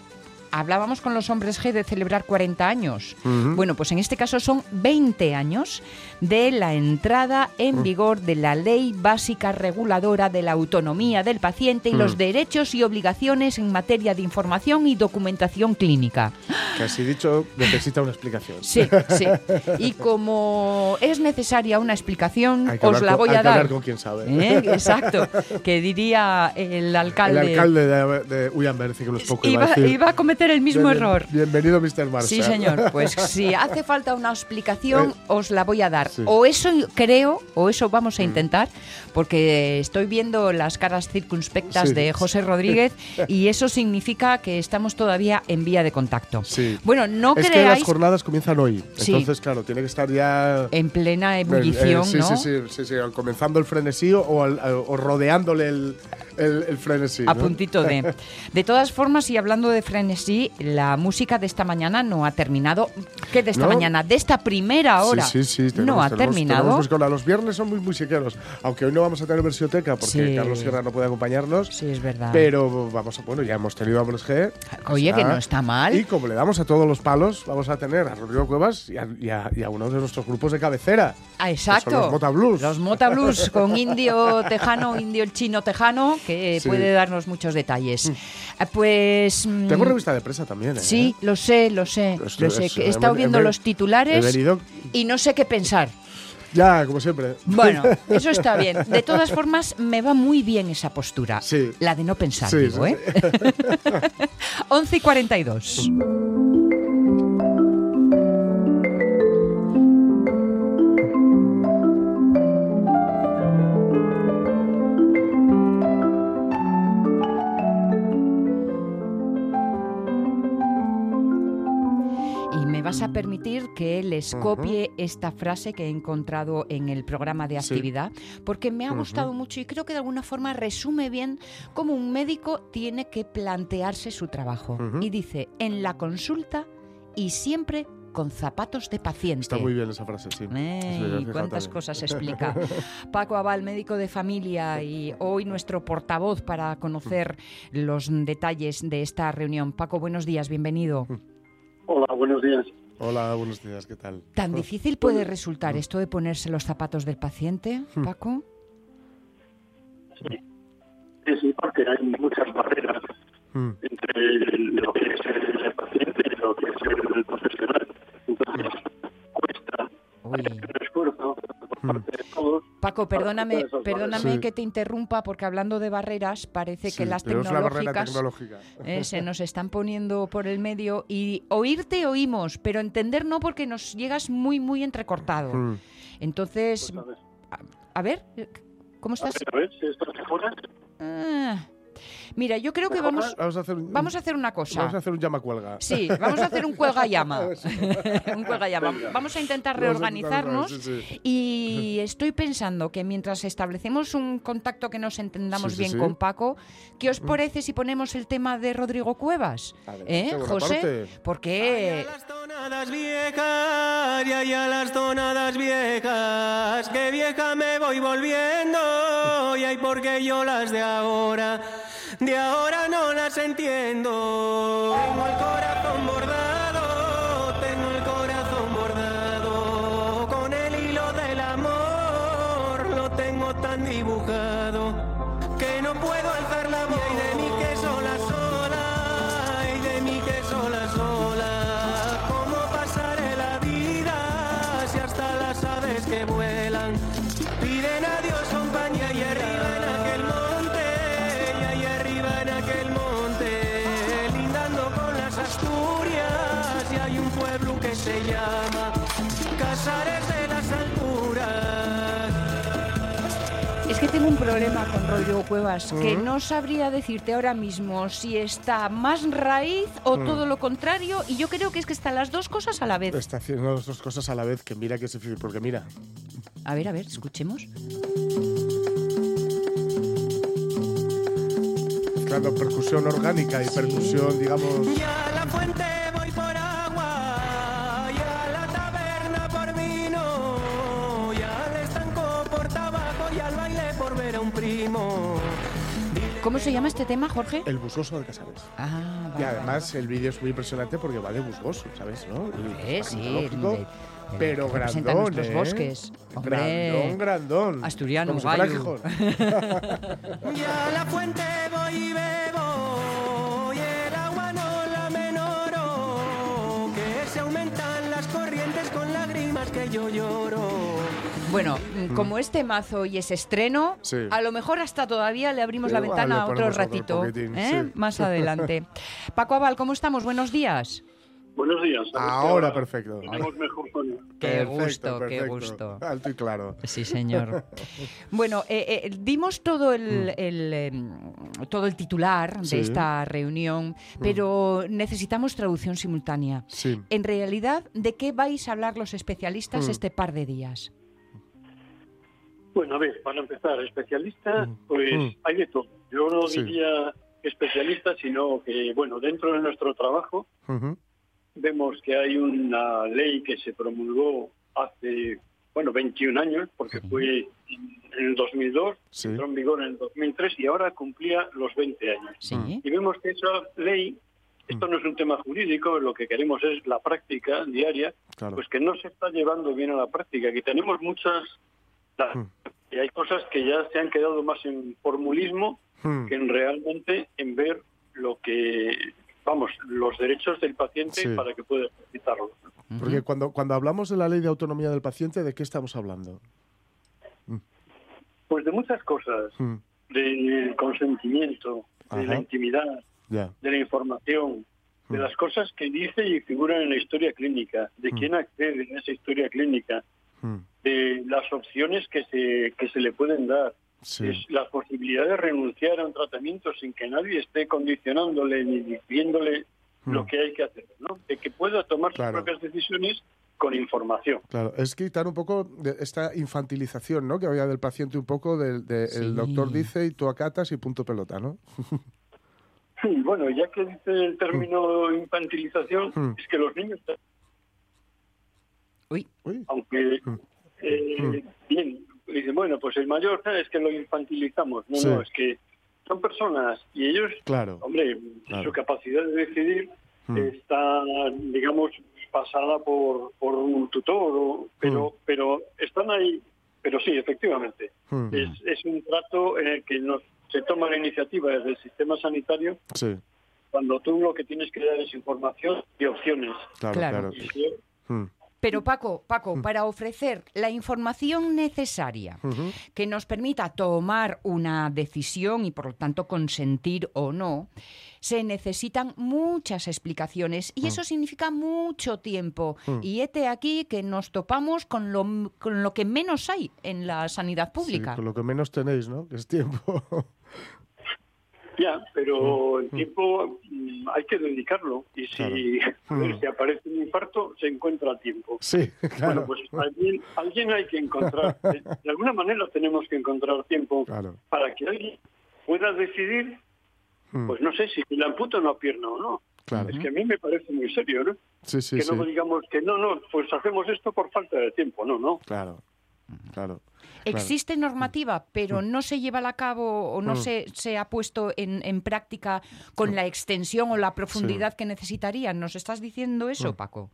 Hablábamos con los hombres G de celebrar 40 años. Ujú. Bueno, pues en este caso son 20 años de la entrada en vigor de la Ley Básica Reguladora de la Autonomía del Paciente y los derechos y obligaciones en materia de información y documentación clínica. Así dicho, necesita una explicación. Sí, sí. Y como es necesaria una explicación, Hay os hablar la con- voy hay a que hablar dar. con quien sabe. ¿Eh? Exacto. Que diría el alcalde. El alcalde de, de Ullanberci, que no es poco, iba, Iba, a decir. iba a cometer el mismo Bien- error. Bienvenido, Mr. Marshall. Sí, señor. Pues si hace falta una explicación, Eh, os la voy a dar. sí. Mm. O eso creo, o eso vamos a intentar, porque estoy viendo las caras circunspectas Sí. de José Rodríguez y eso significa que estamos todavía en vía de contacto. Sí. Bueno, no es que las jornadas comienzan hoy. Entonces, claro, tiene que estar ya. en plena eh, ebullición, sí, ¿no? sí, sí, sí, comenzando el frenesí o, al- o rodeándole el, el, el frenesí. A ¿no? puntito de. De todas formas, y hablando de frenesí, la música de esta mañana no ha terminado. ¿Qué de esta ¿No? mañana? De esta primera hora. Sí, sí, sí. no ha tenemos- terminado. tenemos Los viernes son muy musiqueros. Aunque hoy no vamos a tener versioteca porque Sí. Carlos Sierra no puede acompañarnos. Sí, es verdad. Pero vamos a, bueno, ya hemos tenido a Hombres G. Oye, que no está mal. Y como le damos a todos los palos, vamos a tener a Rodrigo Cuevas y a, y a- y a uno de nuestros grupos de cabecera. Ah, exacto. son los Mota Blues. Los Mota Blues con indio tejano, indio el chino tejano, que Sí. Mm. puede darnos muchos detalles. Ah, Pues. mm, Tengo revista de prensa también, ¿eh? Sí, lo sé, lo sé. Lo sé. es- he estado he- viendo he- los titulares y no sé qué pensar. Ya, como siempre. Bueno, eso está bien. De todas formas, me va muy bien esa postura. Sí. La de no pensar, Sí, digo, sí, ¿eh? 11 y 42. A permitir que les copie esta frase que he encontrado en el programa de Sí. actividad, porque me ha gustado mucho y creo que de alguna forma resume bien cómo un médico tiene que plantearse su trabajo. Ujú. Y dice, en la consulta y siempre con zapatos de paciente. Está muy bien esa frase, sí. Ey, Sí, fijado cuántas también. cosas explica. Paco Abal, médico de familia y hoy nuestro portavoz para conocer los detalles de esta reunión. Paco, buenos días, bienvenido. Hola, buenos días. Hola, buenos días, ¿qué tal? ¿Tan difícil puede resultar esto de ponerse los zapatos del paciente, Paco? Sí, sí, porque hay muchas barreras Mm. entre lo que es el paciente y lo que es el profesional. Entonces, cuesta Uy. un esfuerzo parte de todos. Paco, perdóname, perdóname Sí. que te interrumpa porque hablando de barreras parece que las tecnológicas tecnológica. eh, se nos están poniendo por el medio y oírte oímos, pero entender no porque nos llegas muy muy entrecortado. Mm. Entonces, Pues, a ver, a ver, ¿cómo a estás? ver, a ver si esto mejora. Ah, mira, yo creo que vamos Vamos a hacer un, vamos a hacer una cosa. vamos a hacer un llama cuelga. Sí, vamos a hacer un cuelga llama. un cuelga llama. Venga. Vamos a intentar Vamos a reorganizarnos intentar, sí, sí. y estoy pensando que mientras establecemos un contacto que nos entendamos Sí, sí, bien sí. con Paco, ¿qué os parece si ponemos el tema de Rodrigo Cuevas? Adelante, ¿Eh, José? parte. Porque las tonadas viejas, ya ya las tonadas viejas, que vieja me voy volviendo, y hay porque yo las de ahora, de ahora no las entiendo. Tengo un problema con Rodrigo Cuevas, que no sabría decirte ahora mismo si está más raíz o todo lo contrario, y yo creo que es que están las dos cosas a la vez. Está haciendo las dos cosas a la vez, que mira que es difícil, porque mira, A ver, a ver, escuchemos. mezclando percusión orgánica y percusión, digamos. Y a la fuente voy por por ver a un primo. ¿Cómo se llama este tema, Jorge? El busgoso de Casares. Ah, Y vale, además el vídeo es muy impresionante porque va de busgoso, ¿sabes? ¿no? vale. Es Sí, el- pero grandón, nuestros ¿eh? bosques. Hombre. Grandón, grandón. Asturiano, gallo. Gijón. Y a la fuente voy y bebo, y el agua no la menoro, que se aumentan las corrientes con lágrimas que yo lloro. Bueno, mm, como este mazo y es estreno, Sí. a lo mejor hasta todavía le abrimos la ventana otro ratito, ¿eh? sí. más adelante. Paco Abal, ¿cómo estamos? Buenos días. Buenos días. Ahora perfecto. Tenemos mejor. Qué Perfecto, gusto, qué gusto. Alto y claro. Sí, señor. bueno, eh, eh, dimos todo el, el, em, todo el titular Mm. Sí. Mm. de esta reunión, pero necesitamos traducción simultánea. Sí. En realidad, ¿de qué vais a hablar los especialistas Mm. este par de días? Bueno, a ver, para empezar, especialista, Mm. pues Mm. hay de todo. Yo no Sí. diría especialista, sino que, bueno, dentro de nuestro trabajo vemos que hay una ley que se promulgó hace, bueno, 21 años, porque fue en el 2002, Sí. entró en vigor en el 2003 y ahora cumplía los 20 años. Sí. Y vemos que esa ley, esto no es un tema jurídico, lo que queremos es la práctica diaria, Claro. pues que no se está llevando bien a la práctica, que tenemos muchas... Mm. Y hay cosas que ya se han quedado más en formulismo Mm. que en realmente en ver lo que, vamos, los derechos del paciente Sí. para que pueda ejercitarlo. Porque cuando, cuando hablamos de la ley de autonomía del paciente, ¿de qué estamos hablando? Pues de muchas cosas, Mm. del consentimiento, de la intimidad, de la información, de Mm. las cosas que dice y figuran en la historia clínica, de Mm. quién accede en esa historia clínica, Mm. De las opciones que se, que se le pueden dar, Sí. es la posibilidad de renunciar a un tratamiento sin que nadie esté condicionándole ni diciéndole Mm. lo que hay que hacer, ¿no? De que pueda tomar Claro. sus propias decisiones con información. Claro, es quitar un poco de esta infantilización, ¿no? Que había del paciente un poco del de, Sí. el doctor dice y tú acatas y punto pelota, ¿no? Sí, bueno, ya que dice el término infantilización, Mm. es que los niños, Uy, Uy, aunque Mm. eh, bien, dicen, bueno, pues el mayor es que lo infantilizamos. No, Sí. no, es que son personas y ellos, claro. hombre, Claro. su capacidad de decidir Mm. está, digamos, pasada por, por un tutor, o- pero, Mm. pero están ahí. Pero sí, efectivamente, Mm. es, es un trato en el que nos, se toma la iniciativa desde el sistema sanitario Sí, cuando tú lo que tienes que dar es información y opciones. claro, Claro. claro. Y yo-. Pero Paco, Paco, para ofrecer la información necesaria que nos permita tomar una decisión y por lo tanto consentir o no, se necesitan muchas explicaciones y eso significa mucho tiempo. Y este aquí que nos topamos con lo, con lo que menos hay en la sanidad Sí, pública. con lo que menos tenéis, ¿no? Que es tiempo. Ya, pero el tiempo mm, hay que dedicarlo y si, ver, Mm. si aparece un infarto se encuentra a tiempo. sí, claro. Bueno, pues alguien, alguien hay que encontrar. De, alguna manera tenemos que encontrar tiempo Claro. para que alguien pueda decidir, Mm. pues no sé, si le amputa una pierna o no. Claro. Es que a mí me parece muy serio, ¿no? Sí, sí, que sí. luego digamos que no, no, pues hacemos esto por falta de tiempo. No, no. Claro, claro. Claro. Existe normativa, pero no se lleva a cabo o no Mm. se, se ha puesto en, en práctica con la extensión o la profundidad que necesitarían. ¿Nos estás diciendo eso, Mm. Paco?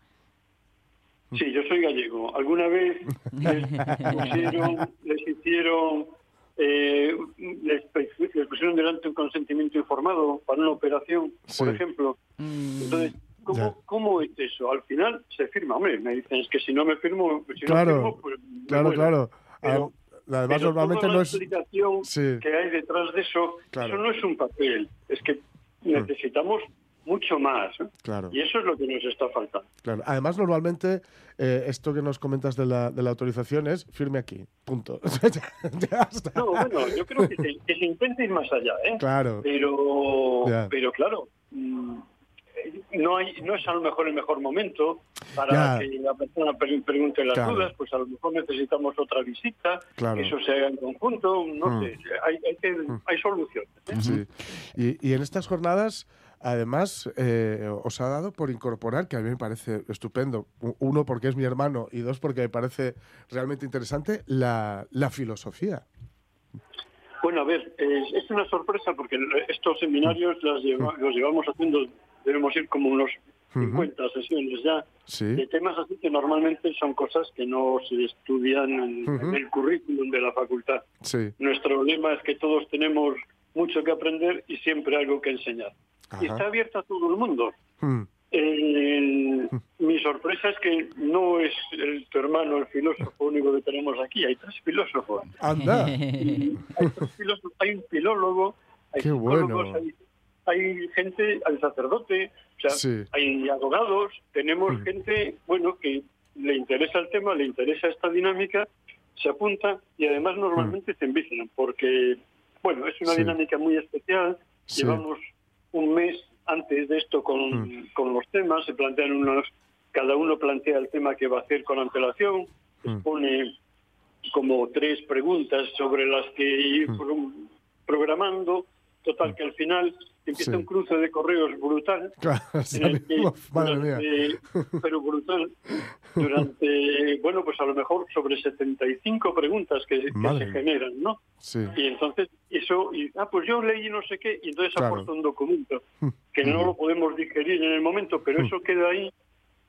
Sí, yo soy gallego. ¿Alguna vez les pusieron, les hicieron, eh, les, les pusieron delante un consentimiento informado para una operación, por ejemplo? Mm, Entonces. ¿cómo, ¿cómo es eso? Al final se firma. Hombre, me dicen, es que si no me firmo, si Claro, no firmo, pues me Claro, muero. claro. Pero- Ah, Además, Pero normalmente toda no la es. explicación Sí. que hay detrás de eso, Claro. eso no es un papel, es que necesitamos mucho más. ¿eh? Claro. Y eso es lo que nos está faltando. Claro. Además, normalmente, eh, esto que nos comentas de la, de la autorización es firme aquí. Punto. ya, ya está. No, bueno, yo creo que se, que se intente ir más allá, ¿eh? Claro. Pero, Ya. pero claro, mm, no hay, no es a lo mejor el mejor momento para Ya. que la persona pre- pregunte las Claro. dudas, pues a lo mejor necesitamos otra visita, Claro. que eso se haga en conjunto, no Mm. sé, hay, hay, que- hay soluciones. ¿eh? Sí. Y, y en estas jornadas, además, eh, os ha dado por incorporar, que a mí me parece estupendo, uno porque es mi hermano y dos porque me parece realmente interesante, la, la filosofía. Bueno, a ver, es, es una sorpresa porque estos seminarios Mm. los llevamos haciendo, debemos ir como unos 50 sesiones ya, Sí. de temas así que normalmente son cosas que no se estudian en, el currículum de la facultad. Sí. Nuestro lema es que todos tenemos mucho que aprender y siempre algo que enseñar. Ajá. Y está abierta a todo el mundo. El- mi sorpresa es que no es el, tu hermano el filósofo único que tenemos aquí, hay tres filósofos. Anda. Hay, tres filósofos, hay un filólogo, hay Qué psicólogos, bueno. hay, hay gente, hay sacerdote, o sea, Sí. hay abogados, tenemos gente, bueno, que le interesa el tema, le interesa esta dinámica, se apunta y además normalmente se envician porque, bueno, es una Sí. dinámica muy especial. Sí. Llevamos un mes antes de esto con, con los temas, se plantean unos, cada uno plantea el tema que va a hacer con antelación, Mm. pone como tres preguntas sobre las que ir pro- programando Total, que al final empieza Sí. un cruce de correos brutal. Claro, que mía. pero brutal, durante, bueno, pues a lo mejor sobre 75 preguntas que, que se generan, ¿no? Sí. Y entonces eso, y, ah, pues yo leí no sé qué, y entonces Claro. aporta un documento que no lo podemos digerir en el momento, pero eso queda ahí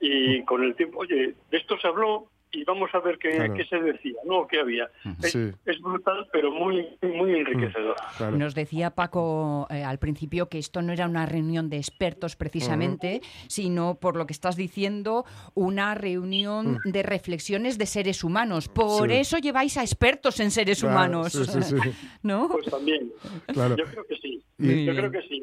y con el tiempo, oye, de esto se habló y vamos a ver qué, Claro. qué se decía, ¿no? ¿Qué había? Es, Sí. es brutal, pero muy, muy enriquecedor. Claro. Nos decía Paco eh, al principio que esto no era una reunión de expertos precisamente, sino por lo que estás diciendo, una reunión de reflexiones de seres humanos. Por Mm. Sí. eso lleváis a expertos en seres Claro, humanos. sí, sí, sí. ¿No? Pues también. Claro. Yo creo que sí. Y- Yo creo que sí.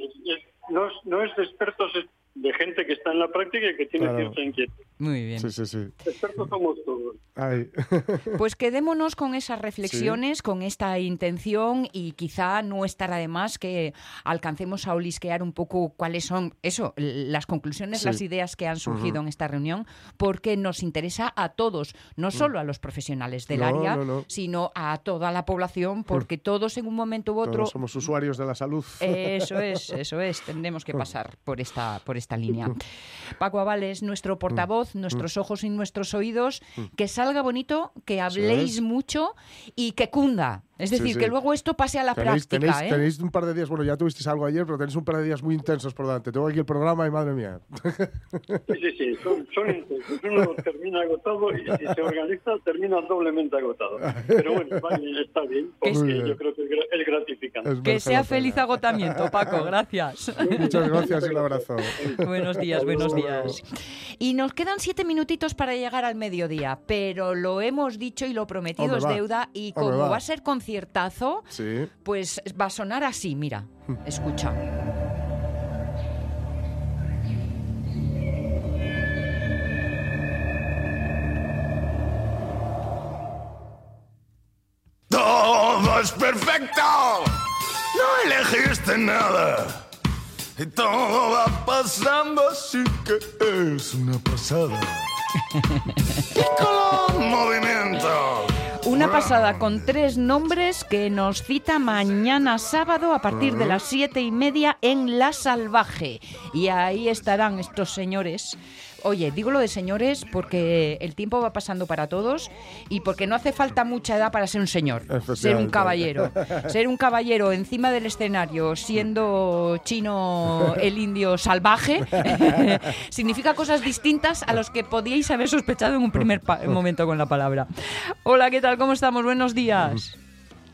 No, es, no es de expertos, de gente que está en la práctica y que tiene Claro. cierta inquietud. Muy bien. Sí, sí, sí. Expertos somos todos. Ay. Pues quedémonos con esas reflexiones, con esta intención y quizá no estará de más que alcancemos a olisquear un poco cuáles son eso, las conclusiones, Sí. las ideas que han surgido en esta reunión, porque nos interesa a todos, no solo a los profesionales del Mm. No, área, no, no. sino a toda la población, porque todos en un momento u otro Todos somos usuarios de la salud. eso es, eso es. Tendremos que pasar por esta, por esta línea. Paco Avales, nuestro portavoz, nuestros ojos y nuestros oídos, que salga bonito, que habléis mucho y que cunda. Es Sí, decir, sí. que luego esto pase a la Tenéis, práctica. tenéis, ¿eh? tenéis un par de días, bueno, ya tuvisteis algo ayer, pero tenéis un par de días muy intensos por delante. Tengo aquí el programa y madre mía. Sí, sí, sí, son, son intensos. Uno termina agotado y si se organiza termina doblemente agotado. Pero bueno, vale, está bien, porque bien. yo creo que es gra- es gratificante. Es Que sea feliz pena. agotamiento, Paco. Gracias. Muchas gracias y un abrazo. buenos días, buenos días. Y nos quedan siete minutitos para llegar al mediodía, pero lo hemos dicho y lo prometido Hombre, es deuda y como va. va a ser conciertazo, Sí. pues va a sonar así, mira, escucha. Todo es perfecto. No elegiste nada. Y todo va pasando así que es una pasada. Piccolo movimiento. Pasada con tres nombres que nos cita mañana sábado a partir de las siete y media en La Salvaje. Y ahí estarán estos señores. Oye, digo lo de señores porque el tiempo va pasando para todos y porque no hace falta mucha edad para ser un señor, ser un caballero. Ser un caballero encima del escenario siendo chino el indio salvaje significa cosas distintas a los que podíais haber sospechado en un primer momento con la palabra. Hola, ¿qué tal? ¿Cómo estamos? Buenos días.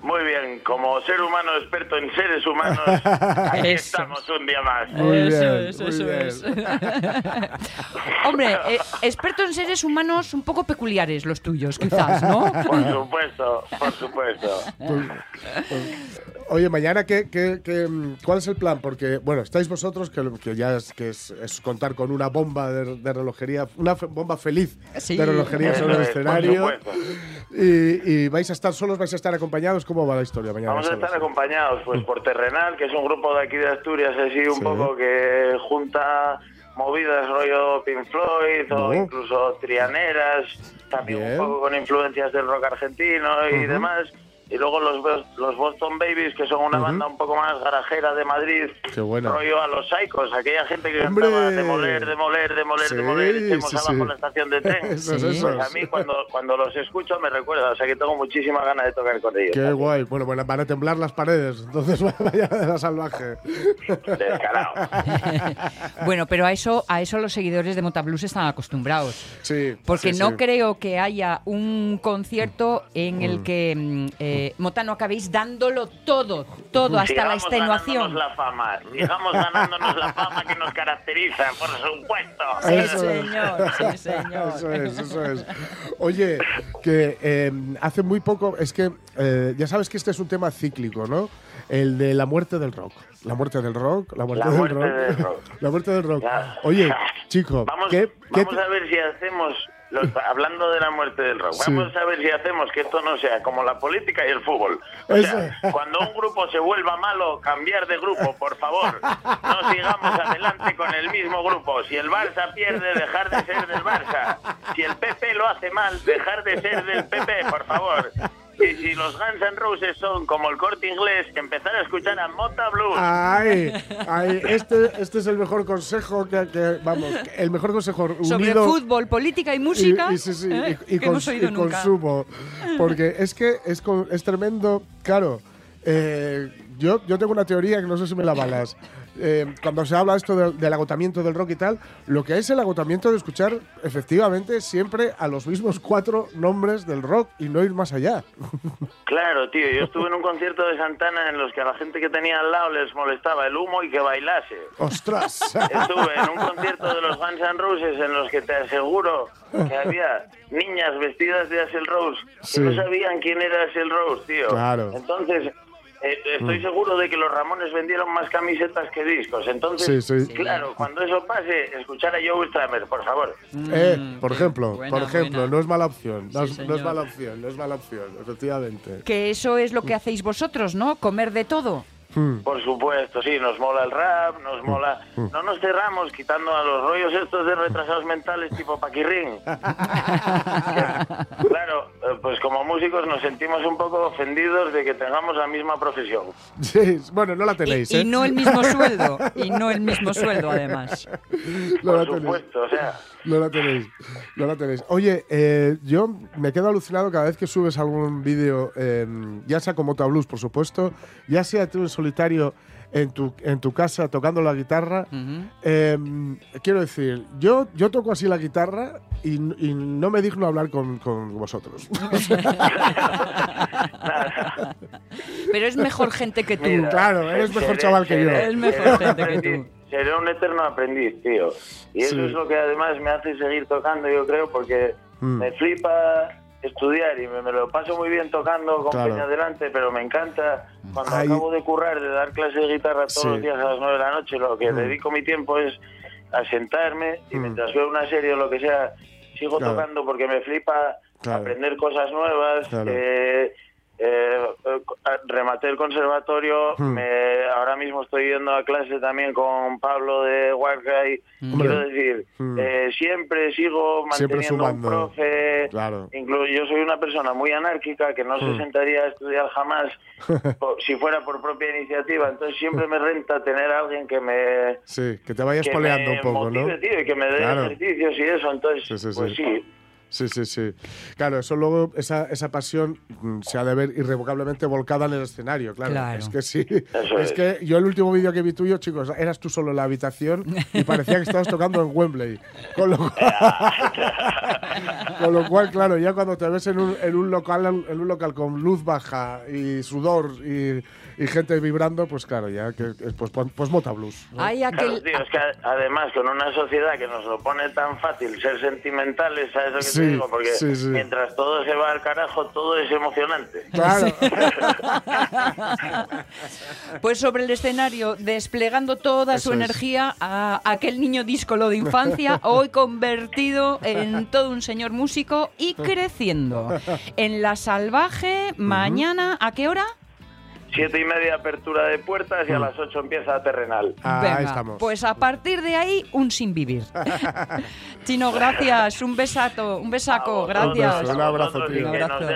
Muy bien, como ser humano experto en seres humanos, aquí Eso. estamos un día más. Muy eso bien, es, muy eso bien. es. Hombre, eh, experto en seres humanos un poco peculiares los tuyos, quizás, ¿no? Por supuesto, por supuesto. Pues- pues, oye, mañana, ¿qué, qué, qué, cuál es el plan? Porque, bueno, estáis vosotros, que, lo- que ya es, que es, es contar con una bomba de, de relojería, una fe- bomba feliz Sí. de relojería sobre el escenario. Y, y vais a estar solos, vais a estar acompañados. ¿Cómo va la historia mañana? Vamos a estar acompañados pues por Terrenal, que es un grupo de aquí de Asturias, así un Sí. poco que junta movidas rollo Pink Floyd o No. incluso trianeras, también Bien. un poco con influencias del rock argentino y demás. Y luego los, los Boston Babies, que son una banda un poco más garajera de Madrid, Qué buena. rollo a los Psychos, aquella gente que ¡Hombre! cantaba demoler, demoler, demoler, Sí, demoler, echemos sí, abajo sí. la estación de tren. Eso es, Sí. eso Pues a mí cuando, cuando los escucho me recuerda, o sea que tengo muchísima ganas de tocar con ellos. Qué guay. Bueno, bueno, van a temblar las paredes. Entonces vaya de la salvaje. Descarado. Bueno, pero a eso, a eso los seguidores de Motablues están acostumbrados. Sí. Porque sí, no sí. creo que haya un concierto en el que mm, eh, Mota no acabéis dándolo todo, todo, hasta la extenuación. ganándonos la fama, sigamos ganándonos la fama que nos caracteriza, por supuesto. Sí, Eso es. señor, sí, señor. Eso es, eso es. Oye, que eh, hace muy poco, es que eh, ya sabes que este es un tema cíclico, ¿no? El de la muerte del rock. La muerte del rock, la muerte, La del, muerte rock. del rock. la muerte del rock. Oye, chico, Vamos, ¿qué, qué vamos te- a ver si hacemos, los- hablando de la muerte del rock, Sí. vamos a ver si hacemos que esto no sea como la política y el fútbol. O sea, cuando un grupo se vuelva malo, cambiar de grupo, por favor. No sigamos adelante con el mismo grupo. Si el Barça pierde, dejar de ser del Barça. Si el PP lo hace mal, dejar de ser del PP, por favor. Que si los Guns N' Roses son como el corte inglés, empezar a escuchar a Mota Blues. Ay, ay, este, este es el mejor consejo que, que- vamos, el mejor consejo Sobre unido fútbol, política y música. Y, y sí, sí, ¿eh? y- y que hemos cons- oído y nunca. consumo. Porque es que es, con- es tremendo. Claro, eh, yo, yo tengo una teoría que no sé si me la balas. Eh, cuando se habla esto del, del agotamiento del rock y tal, lo que es el agotamiento de escuchar efectivamente siempre a los mismos cuatro nombres del rock y no ir más allá. Claro, tío, yo estuve en un concierto de Santana en los que a la gente que tenía al lado les molestaba el humo y que bailase. ¡Ostras! Estuve en un concierto de los Guns N' Roses en los que te aseguro que había niñas vestidas de Axel Rose que Sí. no sabían quién era Axel Rose, tío. Claro. Entonces, eh, estoy Mm. seguro de que los Ramones vendieron más camisetas que discos. Entonces, Sí, sí. claro, cuando eso pase, escuchar a Joe Stramer, por favor. Eh, por ejemplo, buena, por ejemplo, buena. no es mala opción, no, Sí, es, no es señor. mala opción, no es mala opción, efectivamente. Que eso es lo que hacéis vosotros, ¿no? Comer de todo. Hmm. Por supuesto, sí, nos mola el rap, nos mola... No nos cerramos quitando a los rollos estos de retrasados mentales tipo Paquirrín. claro, eh, pues como músicos nos sentimos un poco ofendidos de que tengamos la misma profesión. Sí, bueno, no la tenéis, Y ¿eh? no el mismo sueldo. Y no el mismo sueldo, además. No la Por tenéis. supuesto, o sea... No la tenéis, no la tenéis. Oye, eh, yo me quedo alucinado cada vez que subes algún vídeo, eh, ya sea con Mota Blues, por supuesto, ya sea tú en solitario en tu, en tu casa tocando la guitarra. Eh, quiero decir, yo, yo toco así la guitarra y, y no me digno hablar con, con vosotros. Pero es mejor gente que tú. Mira, Claro, eres mejor chaval que yo. Es mejor gente que aprendiz- Seré un eterno aprendiz, tío. Y eso Sí. es lo que además me hace seguir tocando, yo creo, porque Mm. me flipa estudiar y me, me lo paso muy bien tocando con Claro. Peña delante, pero me encanta cuando acabo de currar, de dar clase de guitarra todos Sí. los días a las 9 de la noche, lo que Mm. dedico mi tiempo es a sentarme y Mm. mientras veo una serie o lo que sea, sigo Claro. tocando porque me flipa Claro. aprender cosas nuevas. Eh, eh, eh, rematé el conservatorio, Hmm. me- ahora mismo estoy yendo a clase también con Pablo de Warcry. Hombre. Quiero decir, Hmm. eh, siempre sigo Siempre manteniendo un sumando. profe. Claro. Incluso yo soy una persona muy anárquica que no se Hmm. sentaría a estudiar jamás si fuera por propia iniciativa. Entonces siempre me renta tener a alguien que me, Sí, que te vayas que poleando me un poco, ¿no? motive, tío, y que me dé Claro. ejercicios y eso. Entonces, Sí, sí, sí. pues sí. Sí, sí, sí. Claro, eso luego, esa, esa pasión mm, se ha de ver irrevocablemente volcada en el escenario, claro. Claro. Es que sí. Eso es es. que yo el último vídeo que vi tuyo, chicos, eras tú solo en la habitación y parecía que estabas tocando en Wembley. Con lo, cual, con lo cual, claro, ya cuando te ves en un, en un local en un local con luz baja y sudor y, y gente vibrando, pues claro, ya que pues, pues, pues Mota Blues. ¿no? Hay Claro, aquel. tío, es que a- además con una sociedad que nos lo pone tan fácil ser sentimentales, ¿sabes lo que Sí, te digo? Porque sí, sí. mientras todo se va al carajo, todo es emocionante. Claro. Pues sobre el escenario, desplegando toda Eso su es. energía a aquel niño díscolo de infancia, hoy convertido en todo un señor músico y creciendo. En La Salvaje, mañana, ¿a qué hora? Siete y media apertura de puertas y a las ocho empieza terrenal. Ah, Venga, ahí estamos. Pues a partir de ahí, un sin vivir. Chino, gracias. Un besato, un besaco. Gracias. Un abrazo, a vosotros, tío. Un abrazo.